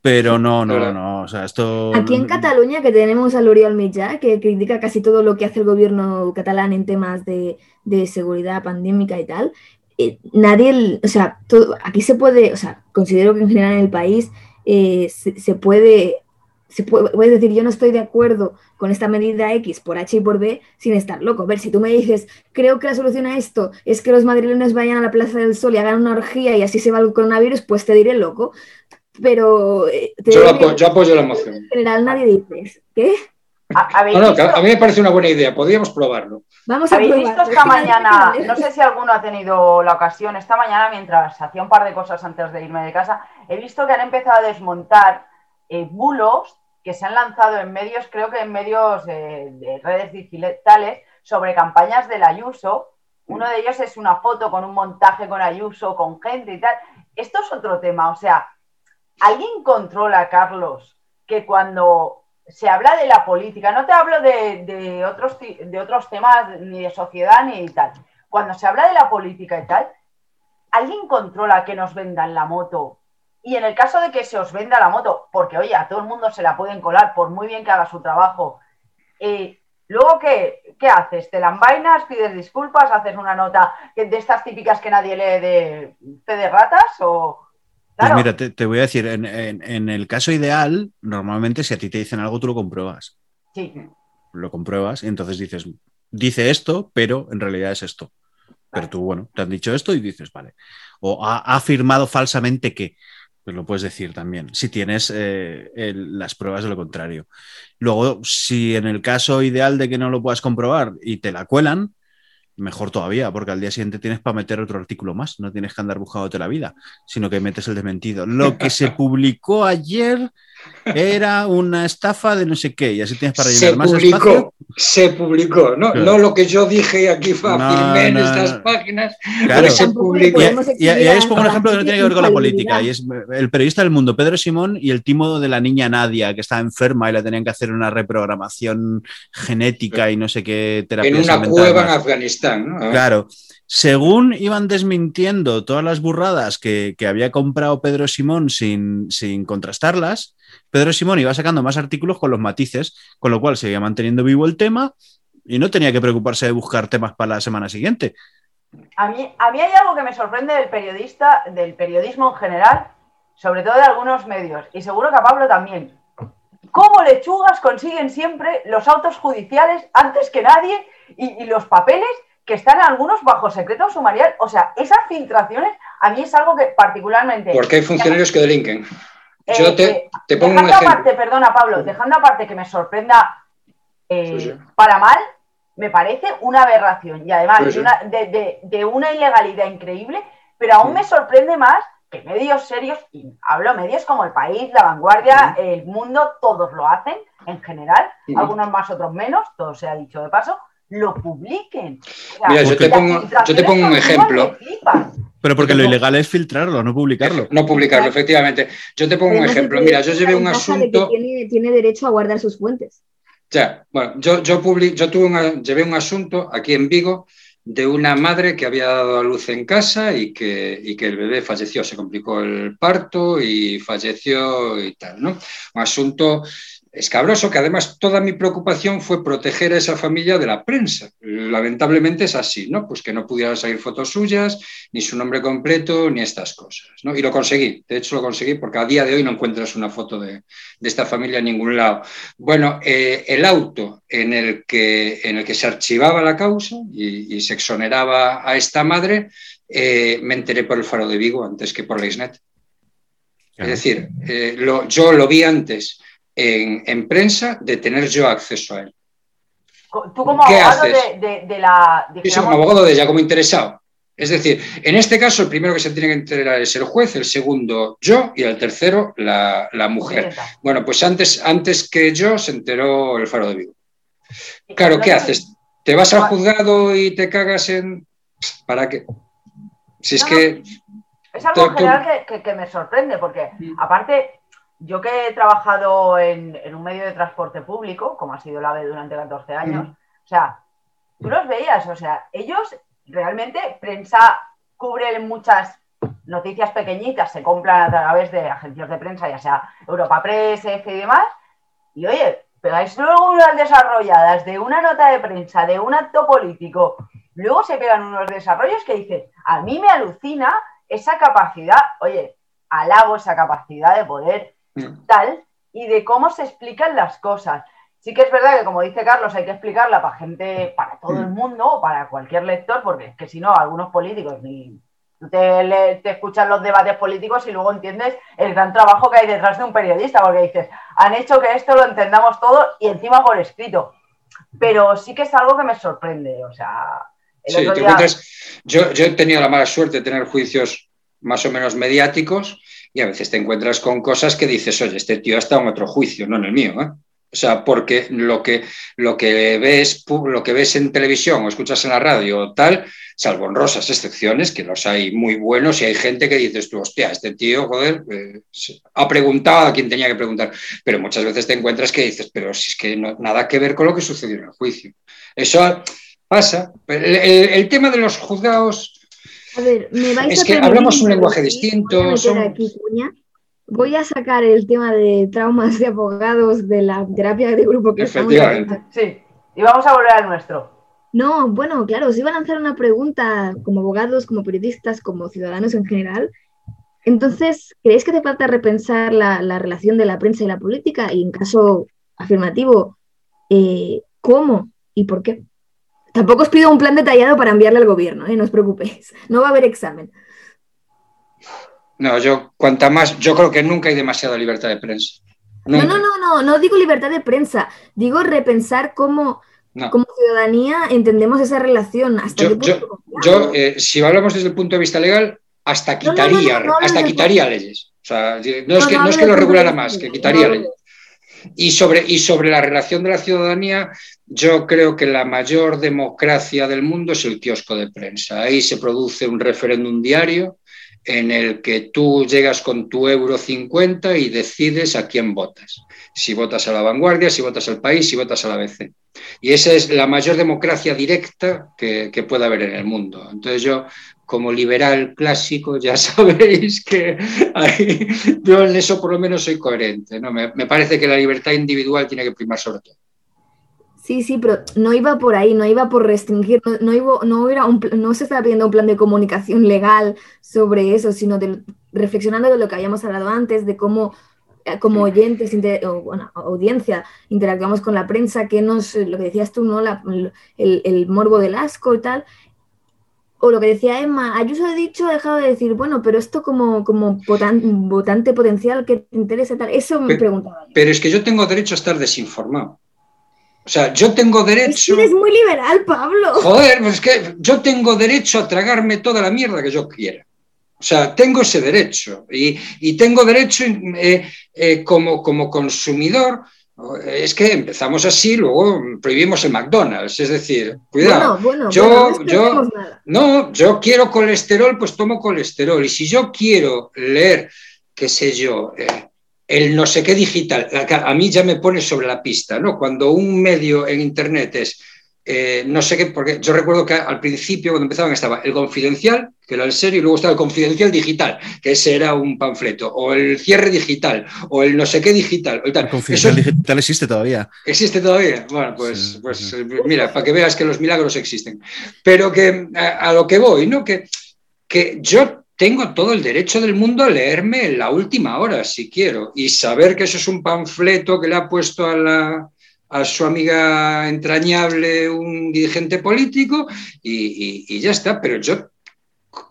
Pero no, no, no, o sea, esto... Aquí en Cataluña que tenemos a L'Oriol Mitjà, que critica casi todo lo que hace el gobierno catalán en temas de, de seguridad pandémica y tal, eh, nadie, o sea, aquí se puede, o sea, considero que en general en el país eh, se, puede, se puede, decir, yo no estoy de acuerdo con esta medida X por H y por B sin estar loco. A ver, si tú me dices, creo que la solución a esto es que los madrileños vayan a la Plaza del Sol y hagan una orgía y así se va el coronavirus, pues te diré loco. Pero... Eh, yo, apoyo, la moción. En general nadie dice, ¿qué? a mí me parece una buena idea, podríamos probarlo. Vamos a ¿Habéis visto esta mañana, no sé si alguno ha tenido la ocasión, esta mañana mientras hacía un par de cosas antes de irme de casa, he visto que han empezado a desmontar eh, bulos que se han lanzado en medios, creo que en medios de redes digitales, sobre campañas del Ayuso. Uno de ellos es una foto con un montaje con Ayuso, con gente y tal. Esto es otro tema, o sea, ¿alguien controla, Carlos, que cuando se habla de la política, no te hablo de, otros, de otros temas ni de sociedad ni de tal. Cuando se habla de la política y tal, ¿alguien controla que nos vendan la moto Y en el caso de que se os venda la moto, porque oye, a todo el mundo se la pueden colar, por muy bien que haga su trabajo, eh, luego qué, qué haces? ¿Te la envainas, pides disculpas, haces una nota de estas típicas que nadie lee de fe de ratas? O... Pues mira, te, voy a decir, en, en, el caso ideal, normalmente si a ti te dicen algo, tú lo compruebas. Sí. Lo compruebas y entonces dices, dice esto, pero en realidad es esto. Pero tú, bueno, te han dicho esto y dices, vale. O ha, afirmado falsamente que, pues lo puedes decir también, si tienes eh, las pruebas de lo contrario. Luego, si en el caso ideal de que no lo puedas comprobar y te la cuelan, mejor todavía, porque al día siguiente tienes para meter otro artículo más, no tienes que andar buscándote la vida, sino que metes el desmentido. Lo que se publicó ayer era una estafa de no sé qué, y así tienes para llenar se más publicó, espacio. Se publicó, no, no lo que yo dije aquí fue en estas páginas, claro. se publicó. Y, ahí os pongo un ejemplo que no tiene que ver con la política, y es el periodista del mundo, Pedro Simón, y el timo de la niña Nadia, que estaba enferma y le tenían que hacer una reprogramación genética y no sé qué terapia. En una cueva en Afganistán, ¿no? Claro según iban desmintiendo todas las burradas que, había comprado Pedro Simón sin, sin, contrastarlas, Pedro Simón iba sacando más artículos con los matices, con lo cual seguía manteniendo vivo el tema y no tenía que preocuparse de buscar temas para la semana siguiente. A mí, hay algo que me sorprende del periodista, del periodismo en general, sobre todo de algunos medios, y seguro que a Pablo también. ¿Cómo lechugas consiguen siempre los autos judiciales antes que nadie y los papeles que están algunos bajo secreto sumarial. O sea, esas filtraciones a mí es algo que particularmente... Porque hay funcionarios que delinquen. Yo eh, te, eh, te pongo un ejemplo. Aparte, perdona, Pablo, dejando aparte que me sorprenda eh, para mal, me parece una aberración. Y además de, una ilegalidad increíble, pero aún me sorprende más que medios serios, y hablo medios como El País, La Vanguardia, El Mundo, todos lo hacen en general, algunos más, otros menos, todo se ha dicho de paso, lo publiquen. Mira, yo te, pongo, un ejemplo. Pero porque lo ilegal es filtrarlo, no publicarlo. No publicarlo, efectivamente. Yo te pongo un ejemplo. Mira, yo llevé un asunto. tiene, derecho a guardar sus fuentes. Ya, bueno, yo, yo, yo tuve llevé un asunto aquí en Vigo de una madre que había dado a luz en casa y que, y que el bebé falleció, se complicó el parto y falleció y tal, ¿no? Un asunto escabroso, que además toda mi preocupación fue proteger a esa familia de la prensa. Lamentablemente es así, ¿no? Pues que no pudieran salir fotos suyas, ni su nombre completo, ni estas cosas, ¿no? Y lo conseguí, de hecho lo conseguí porque a día de hoy no encuentras una foto de, esta familia en ningún lado. Bueno, eh, el auto en el, que, en el que se archivaba la causa y, se exoneraba a esta madre, eh, me enteré por el Faro de Vigo antes que por la ISNET. Es decir, eh, yo lo vi antes en, prensa de tener yo acceso a él. Tú como abogado de, la... Yo soy como abogado de ella, como interesado. Es decir, en este caso el primero que se tiene que enterar es el juez, el segundo yo y el tercero la, mujer. Bueno, pues antes, antes que yo se enteró el faro de Vigo. Claro, ¿qué haces? ¿Te vas al juzgado y te cagas en... ¿Para qué? Si es que... Es algo general que, que, me sorprende, porque mm. aparte yo que he trabajado en, un medio de transporte público, como ha sido la AVE durante 14 años, o sea, tú los veías, o sea, ellos realmente, prensa cubre muchas noticias pequeñitas, se compran a través de agencias de prensa, ya sea Europa Press, EFE y demás, y oye, pegáis luego unas desarrolladas de una nota de prensa, de un acto político, luego se pegan unos desarrollos que dicen, a mí me alucina esa capacidad, oye, alabo esa capacidad de poder tal y de cómo se explican las cosas. Sí que es verdad que, como dice Carlos, hay que explicarla para gente, para todo el mundo o para cualquier lector, porque es que si no, algunos políticos ni te, te escuchan los debates políticos y luego entiendes el gran trabajo que hay detrás de un periodista, porque dices, han hecho que esto lo entendamos todo y encima por escrito. Pero sí que es algo que me sorprende, o sea... Sí, yo, yo he tenido la mala suerte de tener juicios más o menos mediáticos y a veces te encuentras con cosas que dices, oye, este tío ha estado en otro juicio, no en el mío. ¿eh? O sea, porque lo que, lo, que ves, lo que ves en televisión o escuchas en la radio o tal, salvo honrosas excepciones, que los hay muy buenos y hay gente que dices tú, hostia, este tío, joder, eh, ha preguntado a quien tenía que preguntar. Pero muchas veces te encuentras que dices, pero si es que no, nada que ver con lo que sucedió en el juicio. Eso pasa. el tema de los juzgados a ver, me vais es que hablamos un lenguaje distinto. aquí, voy a sacar el tema de traumas de abogados de la terapia de grupo que estamos Efectivamente. Sí, y vamos a volver al nuestro. No, bueno, claro, os iba a lanzar una pregunta como abogados, como periodistas, como ciudadanos en general. Entonces, ¿creéis que te falta repensar la, la relación de la prensa y la política? Y en caso afirmativo, eh, ¿cómo y por qué? Tampoco os pido un plan detallado para enviarle al gobierno, ¿eh? no os preocupéis. No va a haber examen. No, yo, cuanta más, yo creo que nunca hay demasiada libertad de prensa. No, Nunca. no, no, no, no digo libertad de prensa, digo repensar cómo, No. como ciudadanía entendemos esa relación. Hasta Yo, qué punto yo, yo, eh, si hablamos desde el punto de vista legal, hasta quitaría, no, no hablo hasta quitaría leyes. O sea, no es que, no es que lo regulara más, que quitaría leyes. Y sobre, y sobre la relación de la ciudadanía, yo creo que la mayor democracia del mundo es el kiosco de prensa. Ahí se produce un referéndum diario en el que tú llegas con tu euro 50 y decides a quién votas. Si votas a la vanguardia, si votas al país, si votas a la ABC. Y esa es la mayor democracia directa que, que puede haber en el mundo. Entonces yo, como liberal clásico, ya sabéis que yo en eso por lo menos soy coherente. ¿no? Me, me parece que la libertad individual tiene que primar sobre todo. Sí, sí, pero no iba por ahí, no iba por restringir, no, no, iba, no, era un, no se estaba pidiendo un plan de comunicación legal sobre eso, sino de, reflexionando de lo que habíamos hablado antes, de cómo eh, como oyentes, inter- o, bueno, audiencia, interactuamos con la prensa, que nos, lo que decías tú, ¿no? La- el, el morbo del asco y tal. O lo que decía Emma, Ayuso ha dicho, ha dejado de decir, bueno, pero esto como, como votan- votante potencial que te interesa tal, eso me Pero- preguntaba yo. Pero es que yo tengo derecho a estar desinformado. O sea, yo tengo derecho... eres muy liberal, Pablo. Joder, pues es que yo tengo derecho a tragarme toda la mierda que yo quiera. O sea, tengo ese derecho. Y, y tengo derecho eh, eh, como, como consumidor. Es que empezamos así, luego prohibimos el McDonald's. Es decir, cuidado. Bueno, bueno, Yo- bueno, no yo- esperemos nada. No, yo quiero colesterol, pues tomo colesterol. Y si yo quiero leer, qué sé yo, eh, el no sé qué digital, a mí ya me pone sobre la pista, ¿no? Cuando un medio en Internet es eh, no sé qué, porque yo recuerdo que al principio, cuando empezaban, estaba el confidencial, que era el serio, y luego estaba el confidencial digital, que ese era un panfleto, o el cierre digital, o el no sé qué digital. O tal. El confidencial Eso digital existe todavía. ¿Existe todavía? Bueno, pues, Sí, pues sí. eh, mira, para que veas que los milagros existen. Pero que a, a lo que voy, ¿no? Que, que yo tengo todo el derecho del mundo a leerme en la última hora, si quiero, y saber que eso es un panfleto que le ha puesto a, la, a su amiga entrañable un dirigente político y, y- y ya está. Pero yo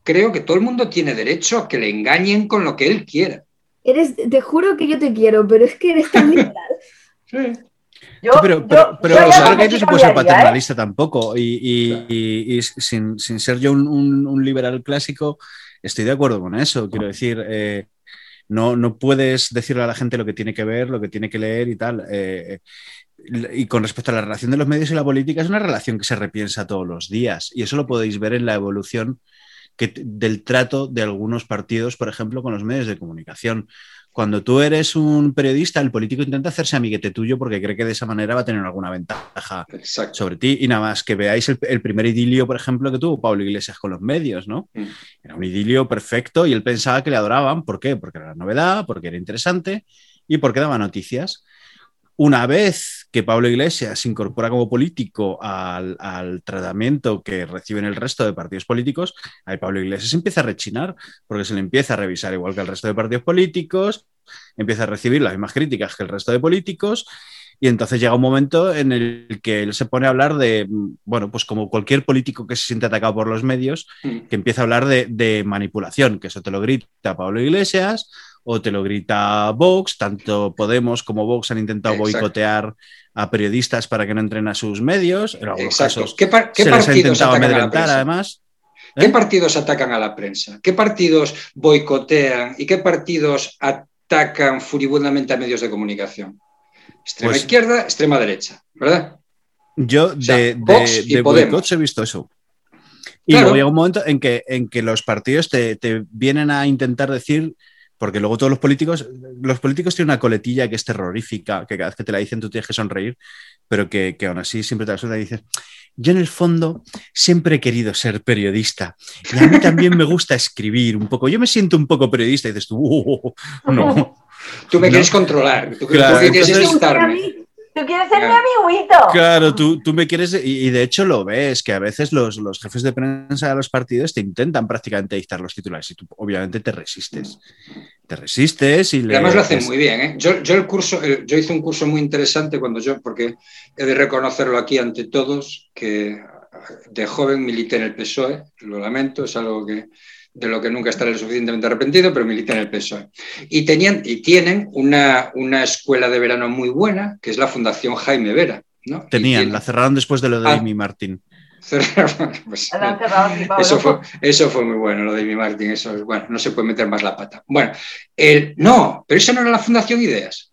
creo que todo el mundo tiene derecho a que le engañen con lo que él quiera. Eres, te juro que yo te quiero, pero es que eres tan liberal. Sí. Yo, Sí, pero, yo- pero, pero yo o ya sea, no creo que ahí sé no si se puede ser cambiaría, ¿eh? paternalista tampoco. Y, y- y- y sin, sin ser yo un, un- un liberal clásico, estoy de acuerdo con eso. Quiero decir, eh, no, no puedes decirle a la gente lo que tiene que ver, lo que tiene que leer y tal. Eh, y con respecto a la relación de los medios y la política, es una relación que se repiensa todos los días. Y eso lo podéis ver en la evolución que, del trato de algunos partidos, por ejemplo, con los medios de comunicación. Cuando tú eres un periodista, el político intenta hacerse amiguete tuyo porque cree que de esa manera va a tener alguna ventaja Exacto. sobre ti. Y nada más que veáis el, el primer idilio, por ejemplo, que tuvo Pablo Iglesias con los medios, ¿no? Mm. Era un idilio perfecto y él pensaba que le adoraban. ¿Por qué? Porque era novedad, porque era interesante y porque daba noticias. Una vez que Pablo Iglesias se incorpora como político al, al tratamiento que reciben el resto de partidos políticos, ahí Pablo Iglesias empieza a rechinar, porque se le empieza a revisar igual que el resto de partidos políticos, empieza a recibir las mismas críticas que el resto de políticos, y entonces llega un momento en el que él se pone a hablar de, bueno, pues como cualquier político que se siente atacado por los medios, Mm. que empieza a hablar de, de manipulación, que eso te lo grita Pablo Iglesias o te lo grita Vox, tanto Podemos como Vox han intentado Exacto. boicotear a periodistas para que no entren a sus medios, en algunos Exacto. casos ¿Qué, par- qué se les ha partidos intentado atacan a la amedrentar prensa? además. ¿Qué ¿Eh? partidos atacan a la prensa? ¿Qué partidos boicotean y qué partidos atacan furibundamente a medios de comunicación? Extrema Pues- izquierda, extrema derecha, ¿verdad? Yo sea, de, Vox de, de boicots he visto eso. Y Claro. luego llega un momento en que, en que los partidos te, te vienen a intentar decir, porque luego todos los políticos, los políticos tienen una coletilla que es terrorífica, que cada vez que te la dicen tú tienes que sonreír, pero que, que aún así siempre te la sueltan y dices, yo en el fondo siempre he querido ser periodista y a mí también me gusta escribir un poco. Yo me siento un poco periodista y dices tú, uh, no. Tú me quieres controlar, tú, Claro, quieres entonces- estarme. Tú quieres ser mi amiguito. Claro, tú, tú me quieres, y, y de hecho lo ves, que a veces los, los jefes de prensa de los partidos te intentan prácticamente dictar los titulares y tú obviamente te resistes. Te resistes y Y le... además lo hacen muy bien. ¿eh? Yo, yo el curso, yo hice un curso muy interesante cuando yo, porque he de reconocerlo aquí ante todos, que de joven milité en el PSOE, lo lamento, es algo que de lo que nunca estaré lo suficientemente arrepentido, pero milité en el PSOE. Y, tenían, y tienen una, una escuela de verano muy buena, que es la Fundación Jaime Vera. ¿no? Tenían, tienen- la cerraron después de lo de Ah. Amy Martín. Pues, eso fue, eso fue muy bueno, lo de mi Martín. Eso es, bueno, no se puede meter más la pata. Bueno, el, no, pero eso no era la Fundación Ideas.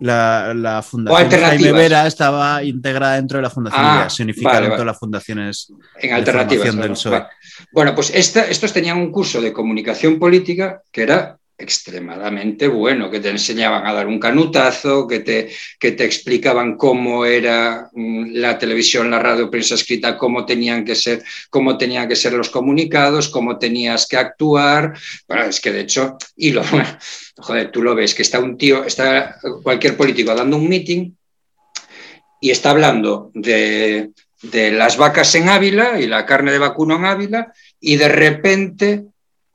La, la Fundación. Jaime Vera estaba integrada dentro de la Fundación Ah, Ideas. Se unificaron vale, vale. todas las fundaciones. En de alternativas. del PSOE. Vale. Bueno, pues esta- estos tenían un curso de comunicación política que era extremadamente bueno, que te enseñaban a dar un canutazo, que te, que te explicaban cómo era mm, la televisión, la radio, prensa escrita, cómo tenían que ser, cómo tenían que ser los comunicados, cómo tenías que actuar. Es que de hecho, y lo, joder, tú lo ves, que está un tío, está cualquier político dando un meeting y está hablando de, de las vacas en Ávila y la carne de vacuno en Ávila y de repente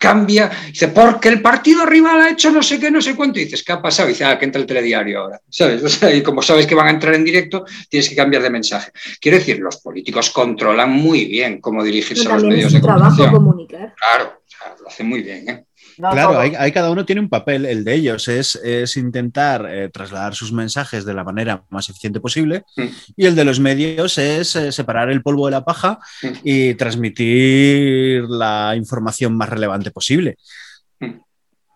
cambia, dice, porque el partido rival ha hecho no sé qué, no sé cuánto, y dices, ¿qué ha pasado? Y dice, ah, que entra el telediario ahora, ¿sabes? O sea, y como sabes que van a entrar en directo, tienes que cambiar de mensaje. Quiero decir, los políticos controlan muy bien cómo dirigirse Pero a los también es medios su de trabajo comunicación. comunicar. Claro, o sea, lo hacen muy bien, ¿eh? No Claro, ahí cada uno tiene un papel. El de ellos es, es intentar eh, trasladar sus mensajes de la manera más eficiente posible Mm. y el de los medios es eh, separar el polvo de la paja Mm. y transmitir la información más relevante posible. Mm.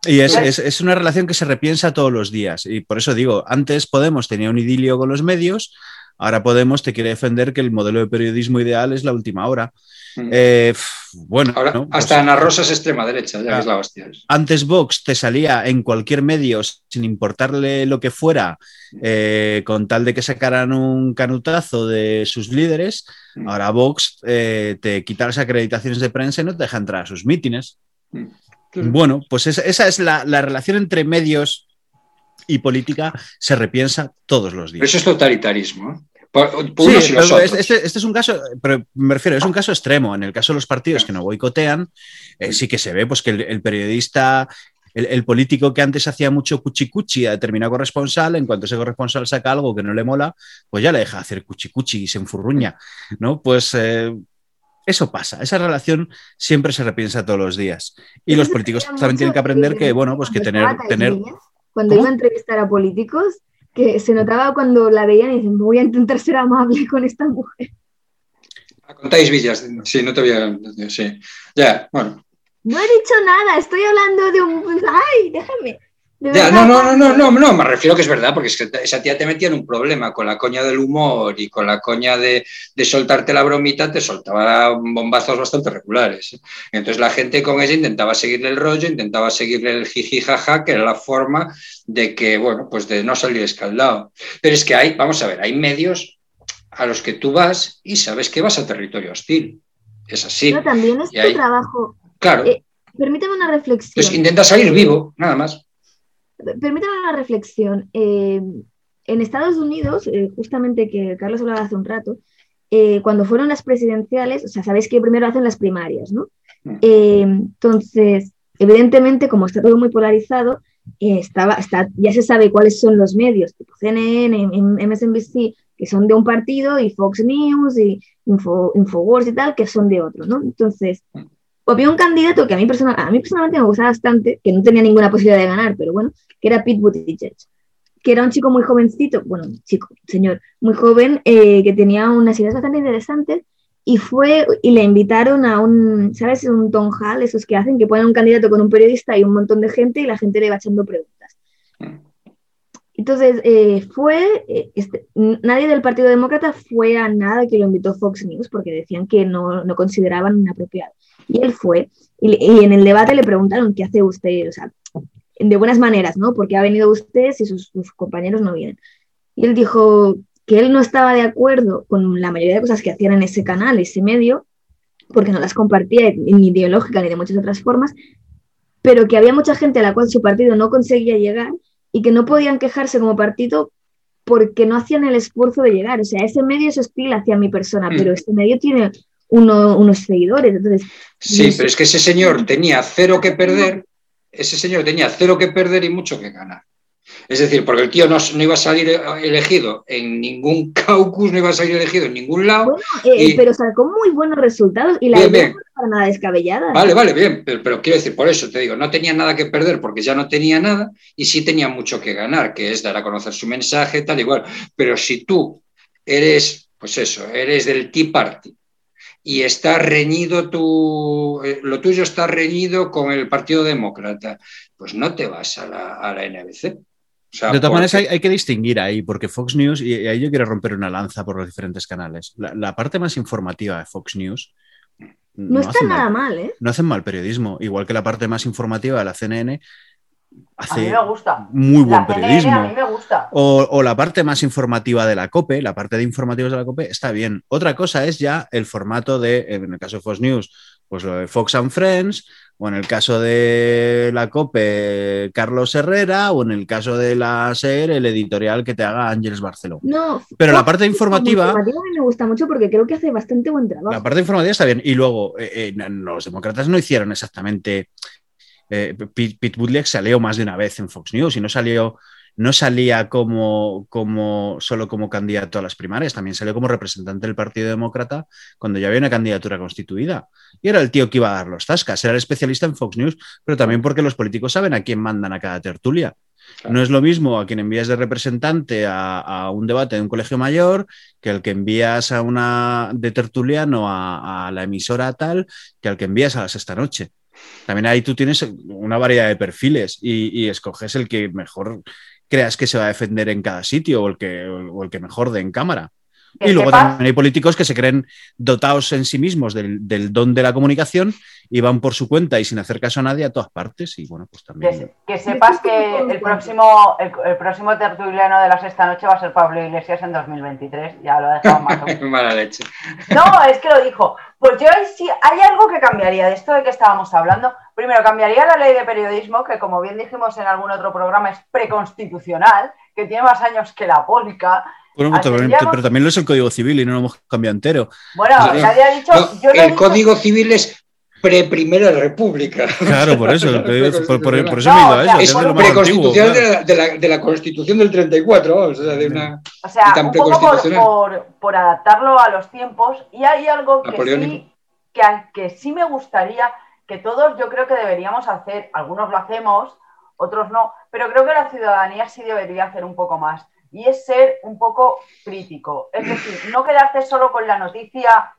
Y es, es- es una relación que se repiensa todos los días. Y por eso digo, antes Podemos tenía un idilio con los medios, ahora Podemos te quiere defender que el modelo de periodismo ideal es la última hora. Mm. Eh, bueno, Ahora, ¿no? Pues- hasta Ana Rosa es extrema derecha, ya Ah. que es la hostia. antes Vox te salía en cualquier medio sin importarle lo que fuera, eh, con tal de que sacaran un canutazo de sus líderes. Mm. Ahora Vox eh, te quita las acreditaciones de prensa y no te deja entrar a sus mítines. Bueno, pues esa, esa es la, la relación entre medios y política, se repiensa todos los Pero días. eso es totalitarismo. ¿eh? Por, por Sí, pero este, este es un caso, pero me refiero, es un caso extremo. En el caso de los partidos que no boicotean, eh, sí que se ve pues, que el, el periodista, el, el político que antes hacía mucho cuchicuchi a determinado corresponsal, en cuanto ese corresponsal saca algo que no le mola, pues ya le deja hacer cuchicuchi y se enfurruña. ¿no? Pues eh, eso pasa, esa relación siempre se repiensa todos los días. Y los políticos también tienen que aprender en- que, bueno, pues que tener, tener Cuando ¿Cómo? iba a entrevistar a políticos, que se notaba cuando la veían y dicen, voy a intentar ser amable con esta mujer. Contáis villas, sí, no te voy a. Sí. Ya, bueno. No he dicho nada, estoy hablando de un... ¡Ay, déjame! Ya, no, no, no, no, no, no, me refiero que es verdad, porque es que esa tía te metía en un problema con la coña del humor y con la coña de, de soltarte la bromita, te soltaba bombazos bastante regulares. ¿eh? Entonces la gente con ella intentaba seguirle el rollo, intentaba seguirle el jiji jaja, que era la forma de que, bueno, pues de no salir escaldado. Pero es que hay, vamos a ver, hay medios a los que tú vas y sabes que vas a territorio hostil. Es así. Pero también es Y tu trabajo. Claro. Eh, Permíteme una reflexión. Entonces intenta salir vivo, nada más. Permítame una reflexión. Eh, en Estados Unidos, eh, justamente que Carlos hablaba hace un rato, eh, cuando fueron las presidenciales, o sea, sabéis que primero hacen las primarias, ¿no? Mm. Entonces, evidentemente, como está todo muy polarizado, estaba, está, ya se sabe cuáles son los medios, tipo CNN, MSNBC, que son de un partido, y Fox News, y Info, Infowars y tal, que son de otro, ¿no? Entonces, había un candidato que a mí, persona- a mí personalmente me gustaba bastante, que no tenía ninguna posibilidad de ganar, pero bueno, que era Pete Buttigieg, que era un chico muy jovencito, bueno, chico, señor, muy joven, eh, que tenía unas ideas bastante interesantes y fue y le invitaron a un, ¿sabes? Un town hall, esos que hacen, que ponen un candidato con un periodista y un montón de gente y la gente le va echando preguntas. Entonces, eh, fue, eh, este, nadie del Partido Demócrata fue a nada que lo invitó Fox News porque decían que no, no consideraban inapropiado. Y él fue, y en el debate le preguntaron, ¿qué hace usted? O sea, de buenas maneras, ¿no? Porque ha venido usted si sus, sus compañeros no vienen. Y él dijo, que él no estaba de acuerdo con la mayoría de cosas que hacían en ese canal, ese medio, porque no las compartía ni ideológica ni de muchas otras formas, pero que había mucha gente a la cual su partido no conseguía llegar y que no podían quejarse como partido porque no hacían el esfuerzo de llegar. O sea, ese medio es hostil hacia mi persona, pero mm. este medio tiene unos seguidores. Entonces, sí, pero es que ese señor tenía cero que perder, ese señor tenía cero que perder y mucho que ganar. Es decir, porque el tío no, iba a salir elegido en ningún caucus, no iba a salir elegido en ningún lado. Eh, pero sacó muy buenos resultados y la idea no para nada descabellada. Vale, vale, bien, pero, quiero decir, por eso te digo, no tenía nada que perder porque ya no tenía nada y sí tenía mucho que ganar, que es dar a conocer su mensaje, tal igual. Pero si tú eres, pues eso, eres del Tea Party y está reñido tu, eh, lo tuyo está reñido con el Partido Demócrata, pues no te vas a la, a la NBC de todas maneras, hay, que distinguir ahí, porque Fox News, y, ahí yo quiero romper una lanza por los diferentes canales. La, parte más informativa de Fox News. No, está nada mal, ¿eh? No hacen mal periodismo, igual que la parte más informativa de la CNN. Hace a mí me gusta. Muy buen periodismo. a mí me gusta. O, la parte más informativa de la COPE, la parte de informativos de la COPE, está bien. Otra cosa es ya el formato de, en el caso de Fox News, pues lo de Fox and Friends, o en el caso de la COPE, Carlos Herrera, o en el caso de la SER, el editorial que te haga Ángeles Barceló. No, pero la parte informativa. a mí me gusta mucho porque creo que hace bastante buen trabajo. La parte informativa está bien. Y luego, eh, eh, los demócratas no hicieron exactamente. Eh, Pete, Pete salió más de una vez en Fox News y no salió no salía como, como, solo como candidato a las primarias, también salió como representante del Partido Demócrata cuando ya había una candidatura constituida. Y era el tío que iba a dar los tascas, era el especialista en Fox News, pero también porque los políticos saben a quién mandan a cada tertulia. No es lo mismo a quien envías de representante a, un debate de un colegio mayor que el que envías a una de tertuliano a, a la emisora tal que al que envías a las esta noche. También ahí tú tienes una variedad de perfiles y, y escoges el que mejor creas que se va a defender en cada sitio o el que, o el que mejor de en cámara. Y luego también hay políticos que se creen dotados en sí mismos del, don de la comunicación y van por su cuenta y sin hacer caso a nadie a todas partes. Y bueno, pues también. Que, sepas que el próximo, el, próximo tertuliano de la sexta noche va a ser Pablo Iglesias en 2023. Ya lo ha dejado más. Mala leche. No, es que lo dijo. Pues yo sí, hay algo que cambiaría de esto de que estábamos hablando. Primero, cambiaría la ley de periodismo, que como bien dijimos en algún otro programa es preconstitucional, que tiene más años que la política. Bueno, pero también lo es el Código Civil y no lo hemos cambiado entero. Bueno, nadie ha dicho. el Código Civil es pre-primera república. Claro, por eso, por, eso me he ido a eso. Es, es preconstitucional de, la, de, la, Constitución del 34, vamos, o sea, de una. O sea, un poco por, por, adaptarlo a los tiempos. Y hay algo que sí, que, que sí me gustaría que todos yo creo que deberíamos hacer, algunos lo hacemos, otros no, pero creo que la ciudadanía sí debería hacer un poco más. Y es ser un poco crítico. Es decir, no quedarte solo con la noticia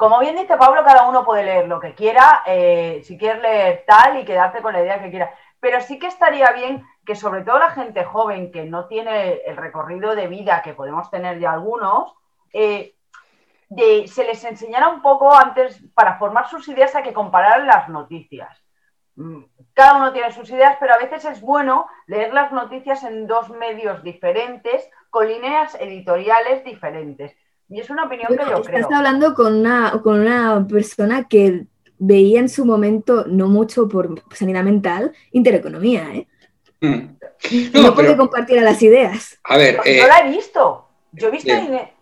como bien dice Pablo, cada uno puede leer lo que quiera, eh, si quieres leer tal y quedarte con la idea que quiera. Pero sí que estaría bien que sobre todo la gente joven que no tiene el recorrido de vida que podemos tener ya algunos, eh, se les enseñara un poco antes para formar sus ideas a que compararan las noticias. Cada uno tiene sus ideas, pero a veces es bueno leer las noticias en dos medios diferentes, con líneas editoriales diferentes. Y es una opinión que yo creo. Estás hablando con una, con una persona que veía en su momento, no mucho por sanidad mental, intereconomía, ¿eh? Mm. No, puede compartir a las ideas. A ver, yo eh, la he visto. Yo he visto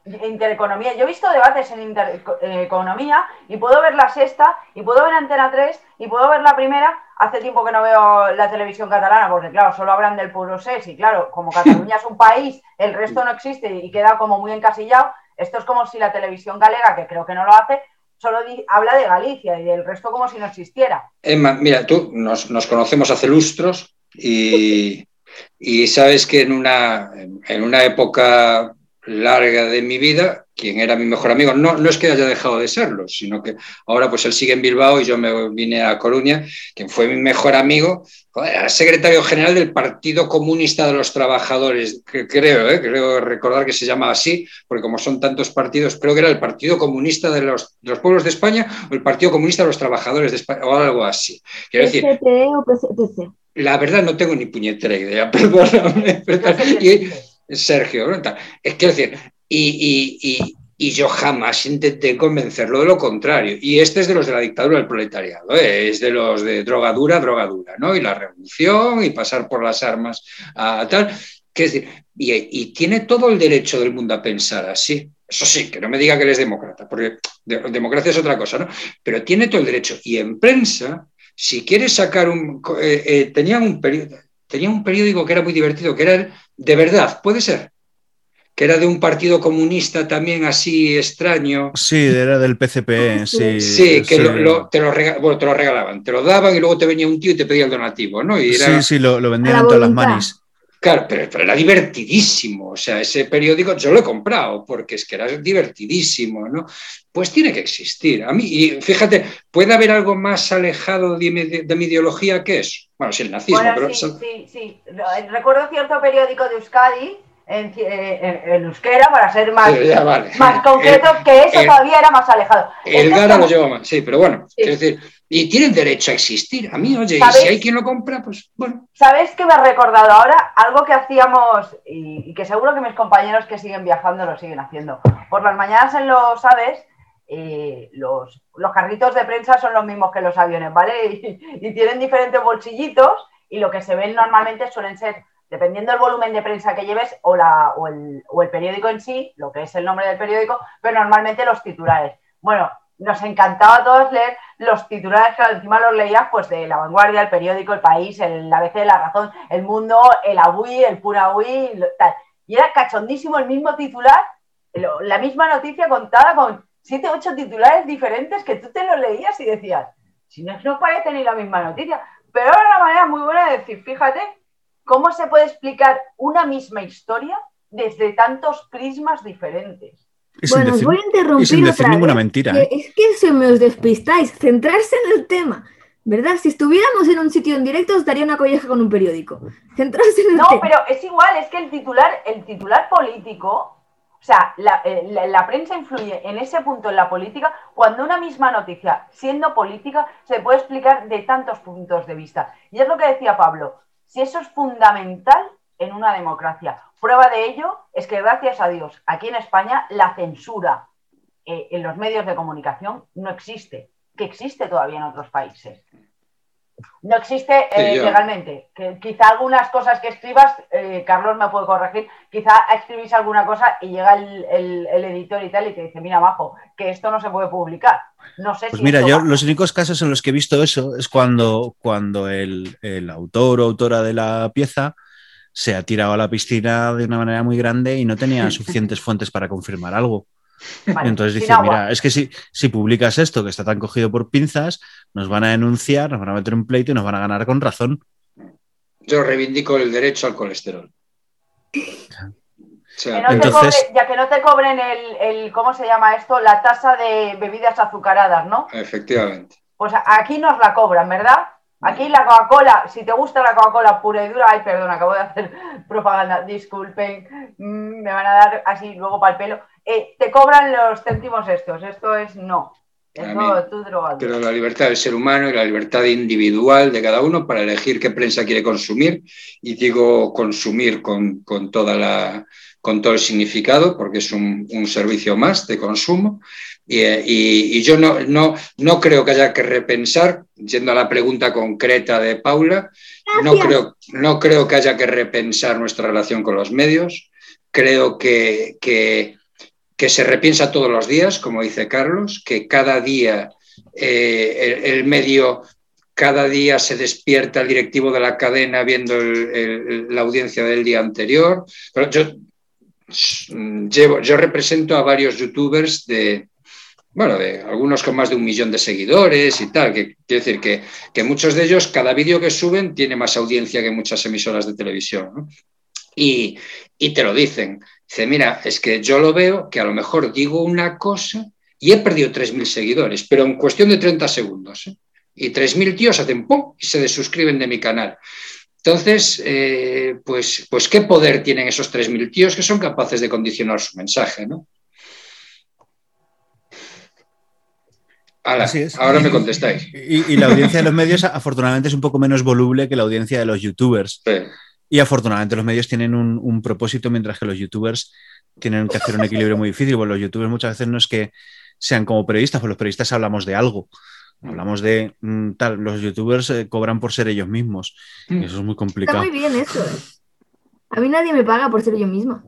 intereconomía, yo he visto debates en intereconomía y puedo ver la sexta y puedo ver Antena 3 y puedo ver la primera. Hace tiempo que no veo la televisión catalana porque, claro, solo hablan del puro 6 y, claro, como Cataluña es un país, el resto no existe y queda como muy encasillado. Esto es como si la televisión galega, que creo que no lo hace, solo habla de Galicia y del resto como si no existiera. Emma, mira, tú nos, conocemos hace lustros y, sabes que en una, en una época larga de mi vida, quien era mi mejor amigo, no, no es que haya dejado de serlo, sino que ahora pues él sigue en Bilbao y yo me vine a Coruña, quien fue mi mejor amigo, era secretario general del Partido Comunista de los Trabajadores, que creo, ¿eh? creo recordar que se llama así, porque como son tantos partidos, creo que era el Partido Comunista de los, Pueblos de España o el Partido Comunista de los Trabajadores de España, o algo así. Quiero decir, o PSC? La verdad no tengo ni puñetera idea, perdóname. Sergio. Es que, decir, y, yo jamás intenté convencerlo de lo contrario. Y este es de los de la dictadura del proletariado, ¿eh? es de los de drogadura, drogadura, ¿no? Y la revolución y pasar por las armas a tal. Que decir, y, tiene todo el derecho del mundo a pensar así. Eso sí, que no me diga que él es demócrata, porque democracia es otra cosa, ¿no? Pero tiene todo el derecho. Y en prensa, si quieres sacar un... Eh, eh, tenía un periodo tenía un periódico que era muy divertido, que era de verdad, puede ser, que era de un partido comunista también así extraño. Sí, era del PCP, sí. Sí, que te, lo regalaban, te lo daban y luego te venía un tío y te pedía el donativo, ¿no? Y sí, sí, lo, vendían en todas las manis. Claro, pero, era divertidísimo. O sea, ese periódico yo lo he comprado porque es que era divertidísimo, ¿no? Pues tiene que existir. A mí, y fíjate, ¿puede haber algo más alejado de mi, ideología que eso? Bueno, sí, el nazismo, pero. Sí, sí, sí. Recuerdo cierto periódico de Euskadi en, en, euskera para ser más, más concreto, que eso todavía era más alejado. El Gara lo lleva más, sí, pero bueno, quiero decir, y tienen derecho a existir. A mí, oye, y si hay quien lo compra, pues bueno. ¿Sabéis que me ha recordado ahora? Algo que hacíamos y, que seguro que mis compañeros que siguen viajando lo siguen haciendo. Por las mañanas en los aves, eh, los, los, carritos de prensa son los mismos que los aviones, ¿vale? Y, tienen diferentes bolsillitos y lo que se ven normalmente suelen ser, dependiendo del volumen de prensa que lleves o, la, o, el, o el periódico en sí, lo que es el nombre del periódico, pero normalmente los titulares. Bueno, nos encantaba a todos leer los titulares que encima los leías pues de La Vanguardia, el periódico, el País, el ABC, La Razón, El Mundo, el Abui, el Pura tal. Y era cachondísimo el mismo titular, la misma noticia contada con siete, ocho titulares diferentes que tú te los leías y decías, si no, no parece ni la misma noticia. Pero era una manera muy buena de decir, fíjate, cómo se puede explicar una misma historia desde tantos prismas diferentes bueno, os voy a interrumpir. otra ninguna mentira. ¿eh? Es que se me os despistáis. Centrarse en el tema. ¿Verdad? Si estuviéramos en un sitio en directo, os daría una colleja con un periódico. Centrarse en el tema. No, pero es igual, es que el titular, el titular político, o sea, eh, la, la, prensa influye en ese punto en la política cuando una misma noticia, siendo política, se puede explicar de tantos puntos de vista. Y es lo que decía Pablo. Si eso es fundamental en una democracia. Prueba de ello es que, gracias a Dios, aquí en España la censura eh, en los medios de comunicación no existe, que existe todavía en otros países. No existe eh, legalmente. Que quizá algunas cosas que escribas, eh, Carlos me puede corregir, quizá escribís alguna cosa y llega el, editor y tal y te dice, mira, bajo, que esto no se puede publicar. No sé pues mira, yo los únicos casos en los que he visto eso es cuando, cuando el, el autor o autora de la pieza se ha tirado a la piscina de una manera muy grande y no tenía suficientes fuentes para confirmar algo. Entonces dice, mira, es que si, si publicas esto que está tan cogido por pinzas, nos van a denunciar, nos van a meter un pleito y nos van a ganar con razón. Yo reivindico el derecho al colesterol. Entonces... ya que no te cobren el, el, ¿cómo se llama esto? La tasa de bebidas azucaradas, ¿no? Efectivamente. Pues aquí nos la cobran, ¿verdad? Aquí la Coca-Cola, si te gusta la Coca-Cola pura y dura, ay, perdón, acabo de hacer propaganda, disculpen, mm, me van a dar así luego para el pelo. Eh, te cobran los céntimos estos, esto es no. pero la libertad del ser humano y la libertad individual de cada uno para elegir qué prensa quiere consumir, y digo consumir con, toda la, con todo el significado, porque es un, un servicio más de consumo, y, yo no, no, no, creo que haya que repensar, yendo a la pregunta concreta de Paula, no creo, no creo, que haya que repensar nuestra relación con los medios. Creo que, que, se repiensa todos los días, como dice Carlos, que cada día eh, el, medio, cada día se despierta el directivo de la cadena viendo la audiencia del día anterior. Pero yo, llevo, yo represento a varios youtubers de, bueno, algunos con más de un millón de seguidores y tal, que quiere decir que, muchos de ellos, cada vídeo que suben tiene más audiencia que muchas emisoras de televisión. Y, te lo dicen. Dice, mira, es que yo lo veo que a lo mejor digo una cosa y he perdido 3.000 seguidores, pero en cuestión de 30 segundos. ¿eh? Y 3.000 tíos hacen ¡pum! y se desuscriben de mi canal. Entonces, eh, pues, pues, ¿qué poder tienen esos 3.000 tíos que son capaces de condicionar su mensaje? ¿no? Ahora me contestáis. Y, la audiencia de los medios, afortunadamente, es un poco menos voluble que la audiencia de los youtubers. Y afortunadamente los medios tienen un, propósito, mientras que los youtubers tienen que hacer un equilibrio muy difícil. Bueno, los youtubers muchas veces no es que sean como periodistas, pues los periodistas hablamos de algo. Hablamos de mm, tal, los youtubers eh, cobran por ser ellos mismos. Y eso es muy complicado. Está muy bien eso. A mí nadie me paga por ser yo misma.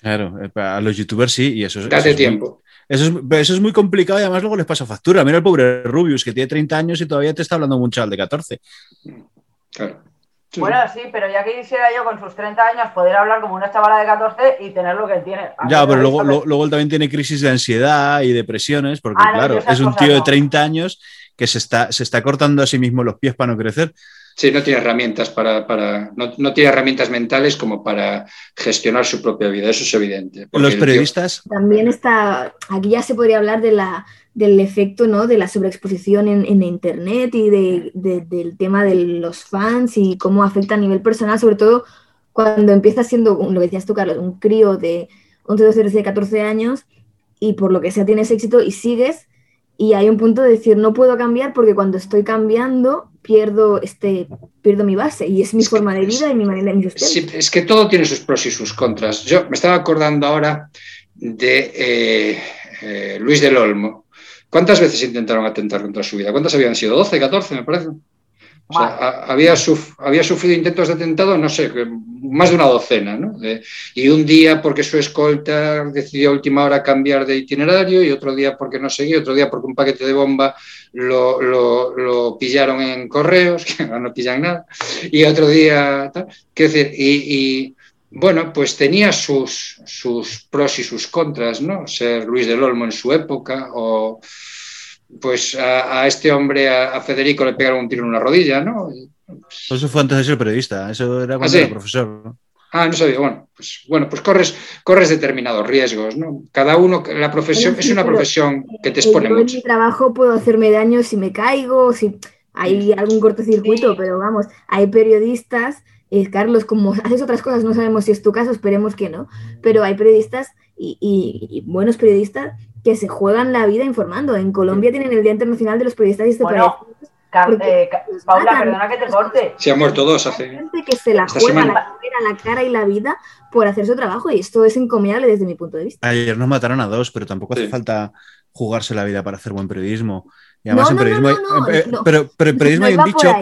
Claro, eh, a los youtubers sí, y eso es. Date tiempo. Eso, es, eso es muy complicado y además luego les pasa factura. Mira el pobre Rubius, que tiene 30 años y todavía te está hablando un chaval de 14. Claro. Bueno, sí, pero ya quisiera yo con sus 30 años poder hablar como una chavala de 14 y tener lo que él tiene. ya, pero luego, luego, él también tiene crisis de ansiedad y depresiones, porque ah, claro, es un tío de 30 años que se está, se está cortando a sí mismo los pies para no crecer. Sí, no tiene herramientas para, para no, tiene herramientas mentales como para gestionar su propia vida, eso es evidente. Los periodistas. También está, aquí ya se podría hablar de la, del efecto ¿no? de la sobreexposición en, Internet y del tema de los fans y cómo afecta a nivel personal, sobre todo cuando empiezas siendo, lo que decías tú, Carlos, un crío de 11, 12, 13, 14 años y por lo que sea tienes éxito y sigues y hay un punto de decir, no puedo cambiar porque cuando estoy cambiando pierdo, este, pierdo mi base y es mi forma de vida y mi manera de mi sí, Es que todo tiene sus pros y sus contras. Yo me estaba acordando ahora de eh, eh, Luis del Olmo. ¿Cuántas veces intentaron atentar contra su vida? ¿Cuántas habían sido? ¿12, 14 me parece? O sea, había, había, sufrido intentos de atentado, no sé, más de una docena, ¿no? y un día porque su escolta decidió a última hora cambiar de itinerario y otro día porque no seguía, otro día porque un paquete de bomba lo, pillaron en correos, que no pillan nada, y otro día, tal. decir, y, bueno, pues tenía sus, sus pros y sus contras, ¿no? Ser Luis del Olmo en su época o pues a, este hombre, a, Federico, le pegaron un tiro en una rodilla, ¿no? Pues eso fue antes de ser periodista, eso era cuando ¿Ah, era profesor. Ah, no sabía. Bueno, pues, bueno, pues corres, corres determinados riesgos, ¿no? Cada uno, la profesión es una profesión que te expone yo mucho. En mi trabajo puedo hacerme daño si me caigo, si hay algún cortocircuito, pero vamos, hay periodistas, eh, Carlos, como haces otras cosas, no sabemos si es tu caso, esperemos que no, pero hay periodistas y buenos periodistas que se juegan la vida informando. En Colombia tienen el Día Internacional de los Periodistas y bueno, eh, Paula, perdona que te corte. Se han muerto dos hace. Gente que se la juega la, la cara y la vida por hacer su trabajo y esto es encomiable desde mi punto de vista. Ayer nos mataron a dos, pero tampoco hace falta jugarse la vida para hacer buen periodismo. Y además en periodismo, pero, pero en periodismo hay un dicho.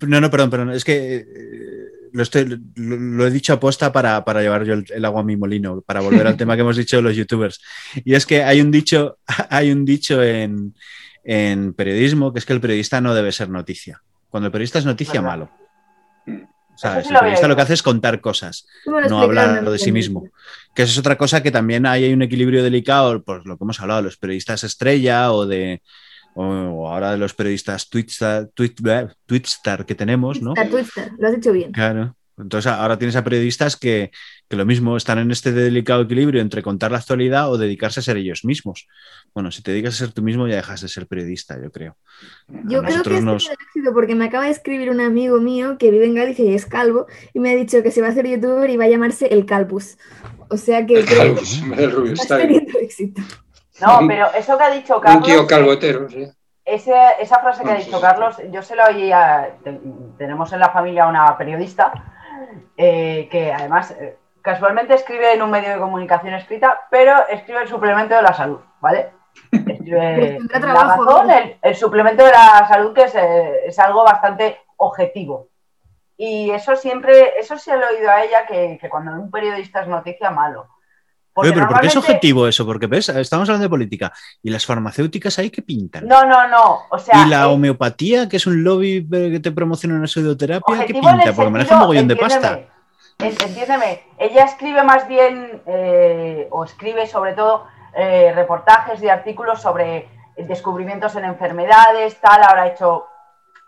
No, no, perdón, perdón. Es que eh, lo, he dicho aposta para, para llevar yo el, agua a mi molino, para volver al tema que hemos dicho de los youtubers. Y es que hay un dicho, hay un dicho en, periodismo que es que el periodista no debe ser noticia. Cuando el periodista es noticia, malo. Sea, el periodista lo que hace es contar cosas, no hablar de sí mismo. Que eso es otra cosa que también hay, hay un equilibrio delicado, por lo que hemos hablado, los periodistas estrella o de, o ahora de los periodistas Twitstar, que tenemos, ¿no? Twitstar, lo has dicho bien. Claro. Entonces ahora tienes a periodistas que, lo mismo están en este delicado equilibrio entre contar la actualidad o dedicarse a ser ellos mismos. Bueno, si te dedicas a ser tú mismo ya dejas de ser periodista, yo creo. Yo creo que es éxito porque me acaba de escribir un amigo mío que vive en Galicia y es calvo y me ha dicho que se va a hacer youtuber y va a llamarse El Calvus. O sea que... El Calvus, el está teniendo éxito. No, pero eso que ha dicho Carlos. Un tío calvotero, sí. esa frase que ha dicho Carlos, yo se la oí a, tenemos en la familia una periodista eh, que además eh, casualmente escribe en un medio de comunicación escrita, pero escribe el suplemento de la salud, ¿vale? Escribe la razón, el, suplemento de la salud que es, eh, es, algo bastante objetivo. Y eso siempre, eso se lo he oído a ella que, que cuando un periodista es noticia, malo pero ¿por qué es objetivo eso? Porque ves, estamos hablando de política. ¿Y las farmacéuticas ahí qué pintan? No, no, no. O sea, ¿Y la homeopatía, que es un lobby que te promociona una pseudoterapia, qué pinta? Porque maneja un mogollón de pasta. Entiéndeme, ella escribe más bien, eh, o escribe sobre todo eh, reportajes y artículos sobre descubrimientos en enfermedades, tal, ahora ha hecho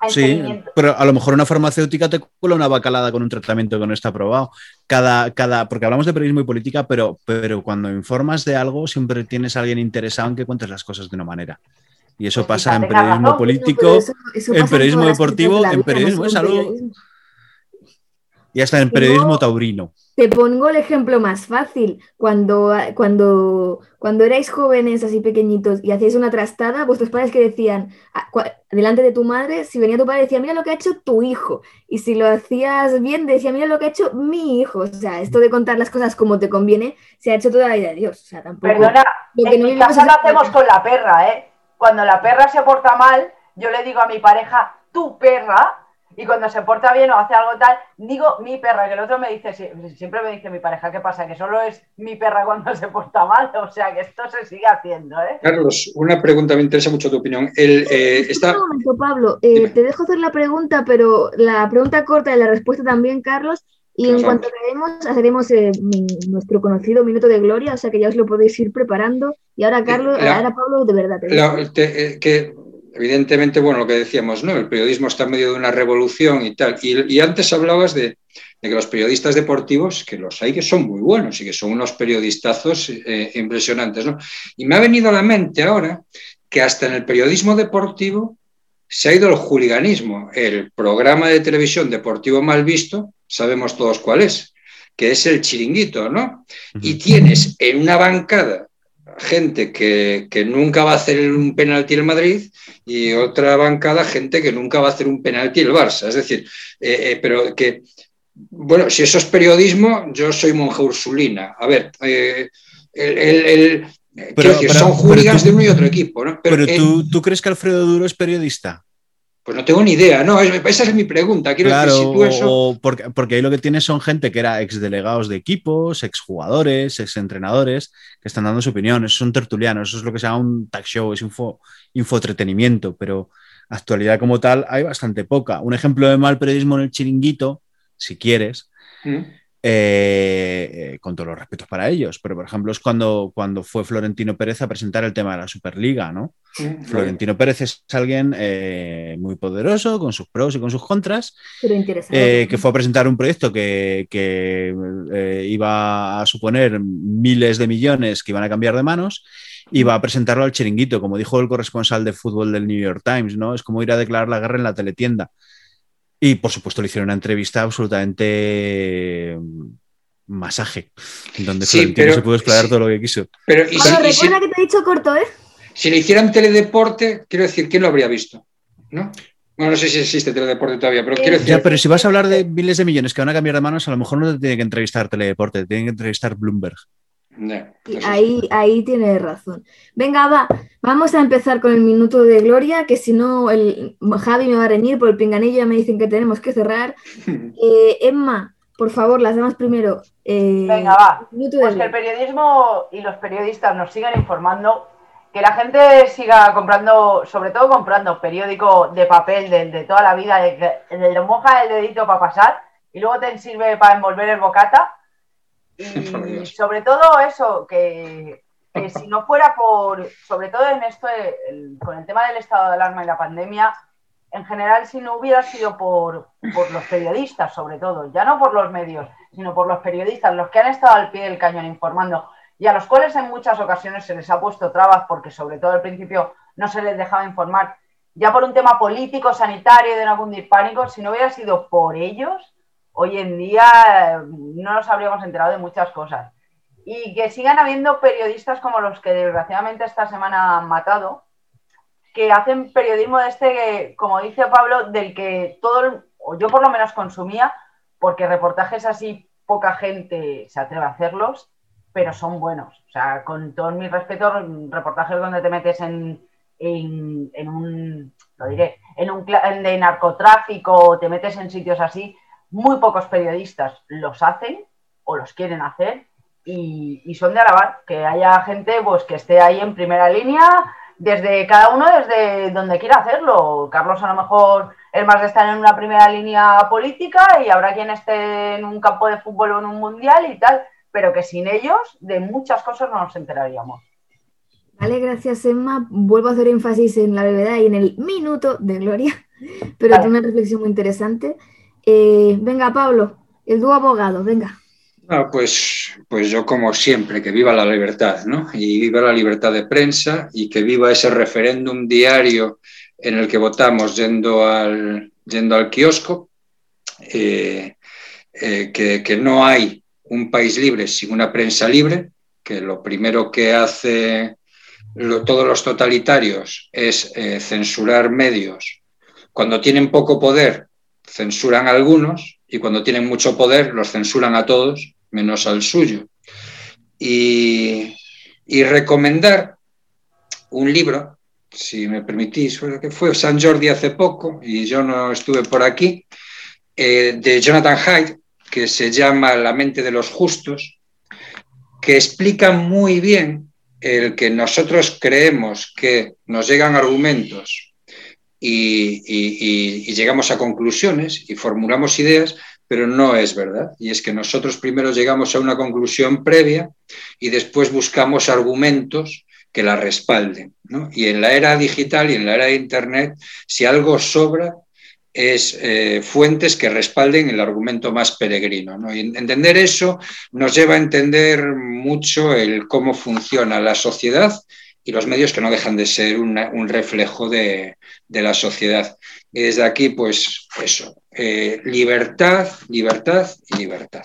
Sí, pero a lo mejor una farmacéutica te cuela una bacalada con un tratamiento que no está aprobado. Cada, cada, porque hablamos de periodismo y política, pero, pero cuando informas de algo siempre tienes a alguien interesado en que cuentes las cosas de una manera. Y eso pues pasa en periodismo político, en periodismo deportivo, en periodismo de salud. Y hasta en periodismo taurino. Te pongo el ejemplo más fácil. Cuando, cuando, cuando erais jóvenes, así pequeñitos, y hacíais una trastada, vuestros padres que decían, ah, delante de tu madre, si venía tu padre, decía, mira lo que ha hecho tu hijo. Y si lo hacías bien, decía, mira lo que ha hecho mi hijo. O sea, esto de contar las cosas como te conviene, se ha hecho toda la vida de Dios. O sea, tampoco... Perdona, en mi casa lo hacemos con la perra, ¿eh? Cuando la perra se porta mal, yo le digo a mi pareja, tu perra, y cuando se porta bien o hace algo tal, digo mi perra, que el otro me dice, siempre me dice mi pareja, ¿qué pasa? Que solo es mi perra cuando se porta mal, o sea que esto se sigue haciendo, ¿eh? Carlos, una pregunta, me interesa mucho tu opinión. El, eh, está... Un momento, Pablo, eh, te dejo hacer la pregunta, pero la pregunta corta y la respuesta también, Carlos, y en cuanto acabemos, haremos eh, nuestro conocido minuto de gloria, o sea que ya os lo podéis ir preparando. Y ahora, Carlos, ahora Pablo, de verdad. que evidentemente, bueno, lo que decíamos, ¿no? El periodismo está en medio de una revolución y tal. Y, antes hablabas de, que los periodistas deportivos, que los hay que son muy buenos y que son unos periodistazos eh, impresionantes, ¿no? Y me ha venido a la mente ahora que hasta en el periodismo deportivo se ha ido el juliganismo. El programa de televisión deportivo mal visto, sabemos todos cuál es, que es el chiringuito, ¿no? Y tienes en una bancada gente que, nunca va a hacer un penalti el Madrid y otra bancada gente que nunca va a hacer un penalti el Barça. Es decir, eh, eh, pero que, bueno, si eso es periodismo, yo soy monja ursulina. A ver, eh, el, son hooligans de uno y otro equipo. ¿no? Pero, ¿tú, ¿tú crees que Alfredo Duro es periodista? Pues no tengo ni idea, no, esa es mi pregunta. Quiero claro, eso... porque, porque, ahí lo que tienes son gente que era exdelegados de equipos, exjugadores, exentrenadores, que están dando su opinión. Eso son tertulianos, eso es lo que se llama un tag show, es info, infoentretenimiento, pero actualidad como tal hay bastante poca. Un ejemplo de mal periodismo en el chiringuito, si quieres, mm. Eh, eh, con todos los respetos para ellos, pero por ejemplo es cuando, cuando fue Florentino Pérez a presentar el tema de la Superliga, ¿no? Florentino Pérez es alguien eh, muy poderoso, con sus pros y con sus contras, que fue a presentar un proyecto que, iba a suponer miles de millones que iban a cambiar de manos y va a presentarlo al chiringuito, como dijo el corresponsal de fútbol del New York Times, ¿no? Es como ir a declarar la guerra en la teletienda. Y por supuesto le hicieron una entrevista absolutamente mm, masaje, donde sí, se pudo explorar todo lo que quiso. Pero, recuerda que te he dicho corto, ¿eh? Si le hicieran teledeporte, quiero decir, ¿quién lo habría visto? ¿No? Bueno, no sé si existe teledeporte todavía, pero quiero decir. Ya, pero si vas a hablar de miles de millones que van a cambiar de manos, a lo mejor no te tiene que entrevistar teledeporte, te tiene que entrevistar Bloomberg ahí, ahí tiene razón. Venga, va, vamos a empezar con el minuto de gloria, que si no, el Javi me va a reñir por el pinganillo, ya me dicen que tenemos que cerrar. Eh, Emma, por favor, las damas primero. Eh, Venga, va. Pues que el periodismo y los periodistas nos sigan informando, que la gente siga comprando, sobre todo comprando periódico de papel de, toda la vida, de, de, moja el dedito para pasar y luego te sirve para envolver el bocata y sobre todo eso, que, si no fuera por, sobre todo en esto, con el tema del estado de alarma y la pandemia, en general, si no hubiera sido por, por, los periodistas, sobre todo, ya no por los medios, sino por los periodistas, los que han estado al pie del cañón informando y a los cuales en muchas ocasiones se les ha puesto trabas porque sobre todo al principio no se les dejaba informar, ya por un tema político, sanitario, de no cundir pánico, si no hubiera sido por ellos, hoy en día eh, no nos habríamos enterado de muchas cosas. Y que sigan habiendo periodistas como los que desgraciadamente esta semana han matado, que hacen periodismo de este, como dice Pablo, del que todo, o yo por lo menos consumía, porque reportajes así poca gente se atreve a hacerlos, pero son buenos. O sea, con todo mi respeto, reportajes donde te metes en, en, un, lo diré, en un de narcotráfico, te metes en sitios así, muy pocos periodistas los hacen o los quieren hacer y, son de alabar que haya gente pues que esté ahí en primera línea desde cada uno desde donde quiera hacerlo. Carlos a lo mejor es más de estar en una primera línea política y habrá quien esté en un campo de fútbol o en un mundial y tal, pero que sin ellos de muchas cosas no nos enteraríamos. Vale, gracias Emma. Vuelvo a hacer énfasis en la brevedad y en el minuto de gloria, pero tiene una reflexión muy interesante. Eh, venga, Pablo, el dúo abogado, venga. Ah, pues, pues yo como siempre, que viva la libertad, ¿no? Y viva la libertad de prensa y que viva ese referéndum diario en el que votamos yendo al, yendo al kiosco, eh, eh, que, no hay un país libre sin una prensa libre, que lo primero que hace todos los totalitarios es censurar medios. Cuando tienen poco poder, censuran a algunos y cuando tienen mucho poder, los censuran a todos, menos al suyo. Y, recomendar un libro, si me permitís, fue, que fue San Jordi hace poco y yo no estuve por aquí, eh, de Jonathan Hyde, que se llama La mente de los justos, que explica muy bien el que nosotros creemos que nos llegan argumentos y, llegamos a conclusiones y formulamos ideas, pero no es verdad. Y es que nosotros primero llegamos a una conclusión previa y después buscamos argumentos que la respalden. Y en la era digital y en la era de Internet, si algo sobra, es eh, fuentes que respalden el argumento más peregrino. Y entender eso nos lleva a entender mucho el cómo funciona la sociedad y los medios que no dejan de ser un reflejo de, la sociedad. Y desde aquí, pues eso, eh, libertad, libertad y libertad.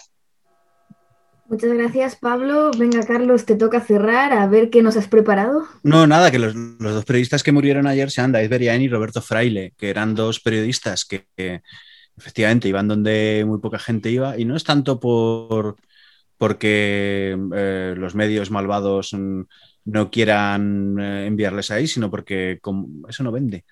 Muchas gracias, Pablo. Venga, Carlos, te toca cerrar a ver qué nos has preparado. No, nada, que los, dos periodistas que murieron ayer sean David Berian y Roberto Fraile, que eran dos periodistas que, efectivamente iban donde muy poca gente iba, y no es tanto por porque eh, los medios malvados no quieran eh, enviarles ahí, sino porque eso no vende.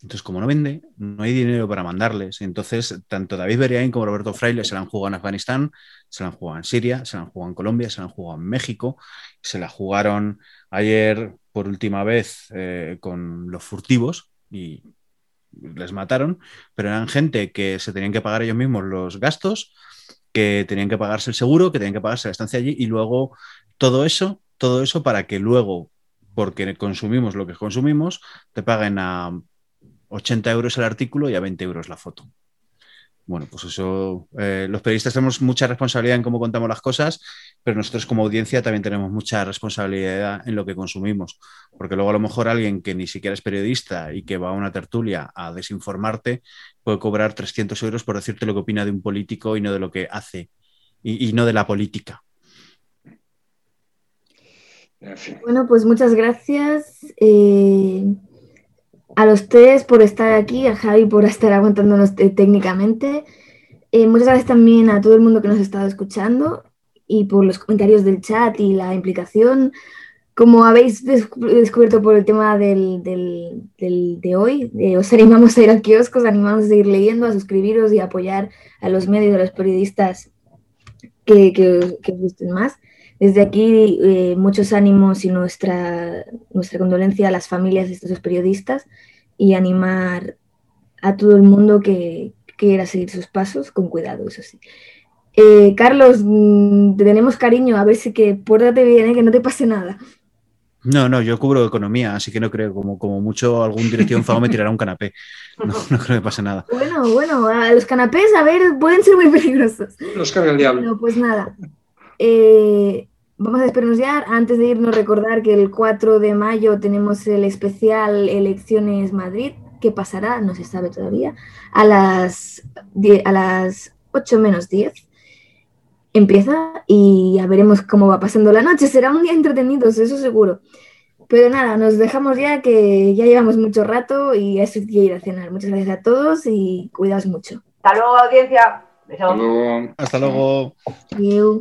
Entonces, como no vende, no hay dinero para mandarles. Entonces, tanto David Beriain como Roberto Fraile se la han jugado en Afganistán, se la han jugado en Siria, se la han jugado en Colombia, se la han jugado en México, se la jugaron ayer por última vez eh, con los furtivos y les mataron, pero eran gente que se tenían que pagar ellos mismos los gastos, que tenían que pagarse el seguro, que tenían que pagarse la estancia allí y luego todo eso, todo eso para que luego, porque consumimos lo que consumimos, te paguen a 80 euros el artículo y a 20 euros la foto. Bueno, pues eso, eh, los periodistas tenemos mucha responsabilidad en cómo contamos las cosas, pero nosotros como audiencia también tenemos mucha responsabilidad en lo que consumimos, porque luego a lo mejor alguien que ni siquiera es periodista y que va a una tertulia a desinformarte puede cobrar 300 euros por decirte lo que opina de un político y no de lo que hace, y, no de la política. Bueno, pues muchas gracias. Eh, a los tres por estar aquí, a Javi por estar aguantándonos técnicamente. Eh, muchas gracias también a todo el mundo que nos ha estado escuchando y por los comentarios del chat y la implicación. Como habéis descubierto por el tema del, de hoy, eh, os animamos a ir al kiosco, os animamos a seguir leyendo, a suscribiros y a apoyar a los medios, a los periodistas que, que, que os gusten más. Desde aquí, eh, muchos ánimos y nuestra, nuestra condolencia a las familias de estos periodistas y animar a todo el mundo que, quiera seguir sus pasos con cuidado, eso sí. Eh, Carlos, mm, te tenemos cariño, a ver si que pórtate bien, que no te pase nada. No, no, yo cubro economía, así que no creo, como, como mucho algún dirección fago me tirará un canapé. No, no creo que pase nada. Bueno, bueno, los canapés, a ver, pueden ser muy peligrosos. Los carga el diablo. No, pues nada. Eh, vamos a ya. Antes de irnos, recordar que el 4 de mayo tenemos el especial Elecciones Madrid, que pasará, no se sabe todavía, a las, a las 8 menos 10. Empieza y ya veremos cómo va pasando la noche. Será un día entretenido, eso seguro. Pero nada, nos dejamos ya que ya llevamos mucho rato y es que ir a cenar. Muchas gracias a todos y cuidaos mucho. Hasta luego, audiencia. Hasta luego. Hasta luego. Adiós.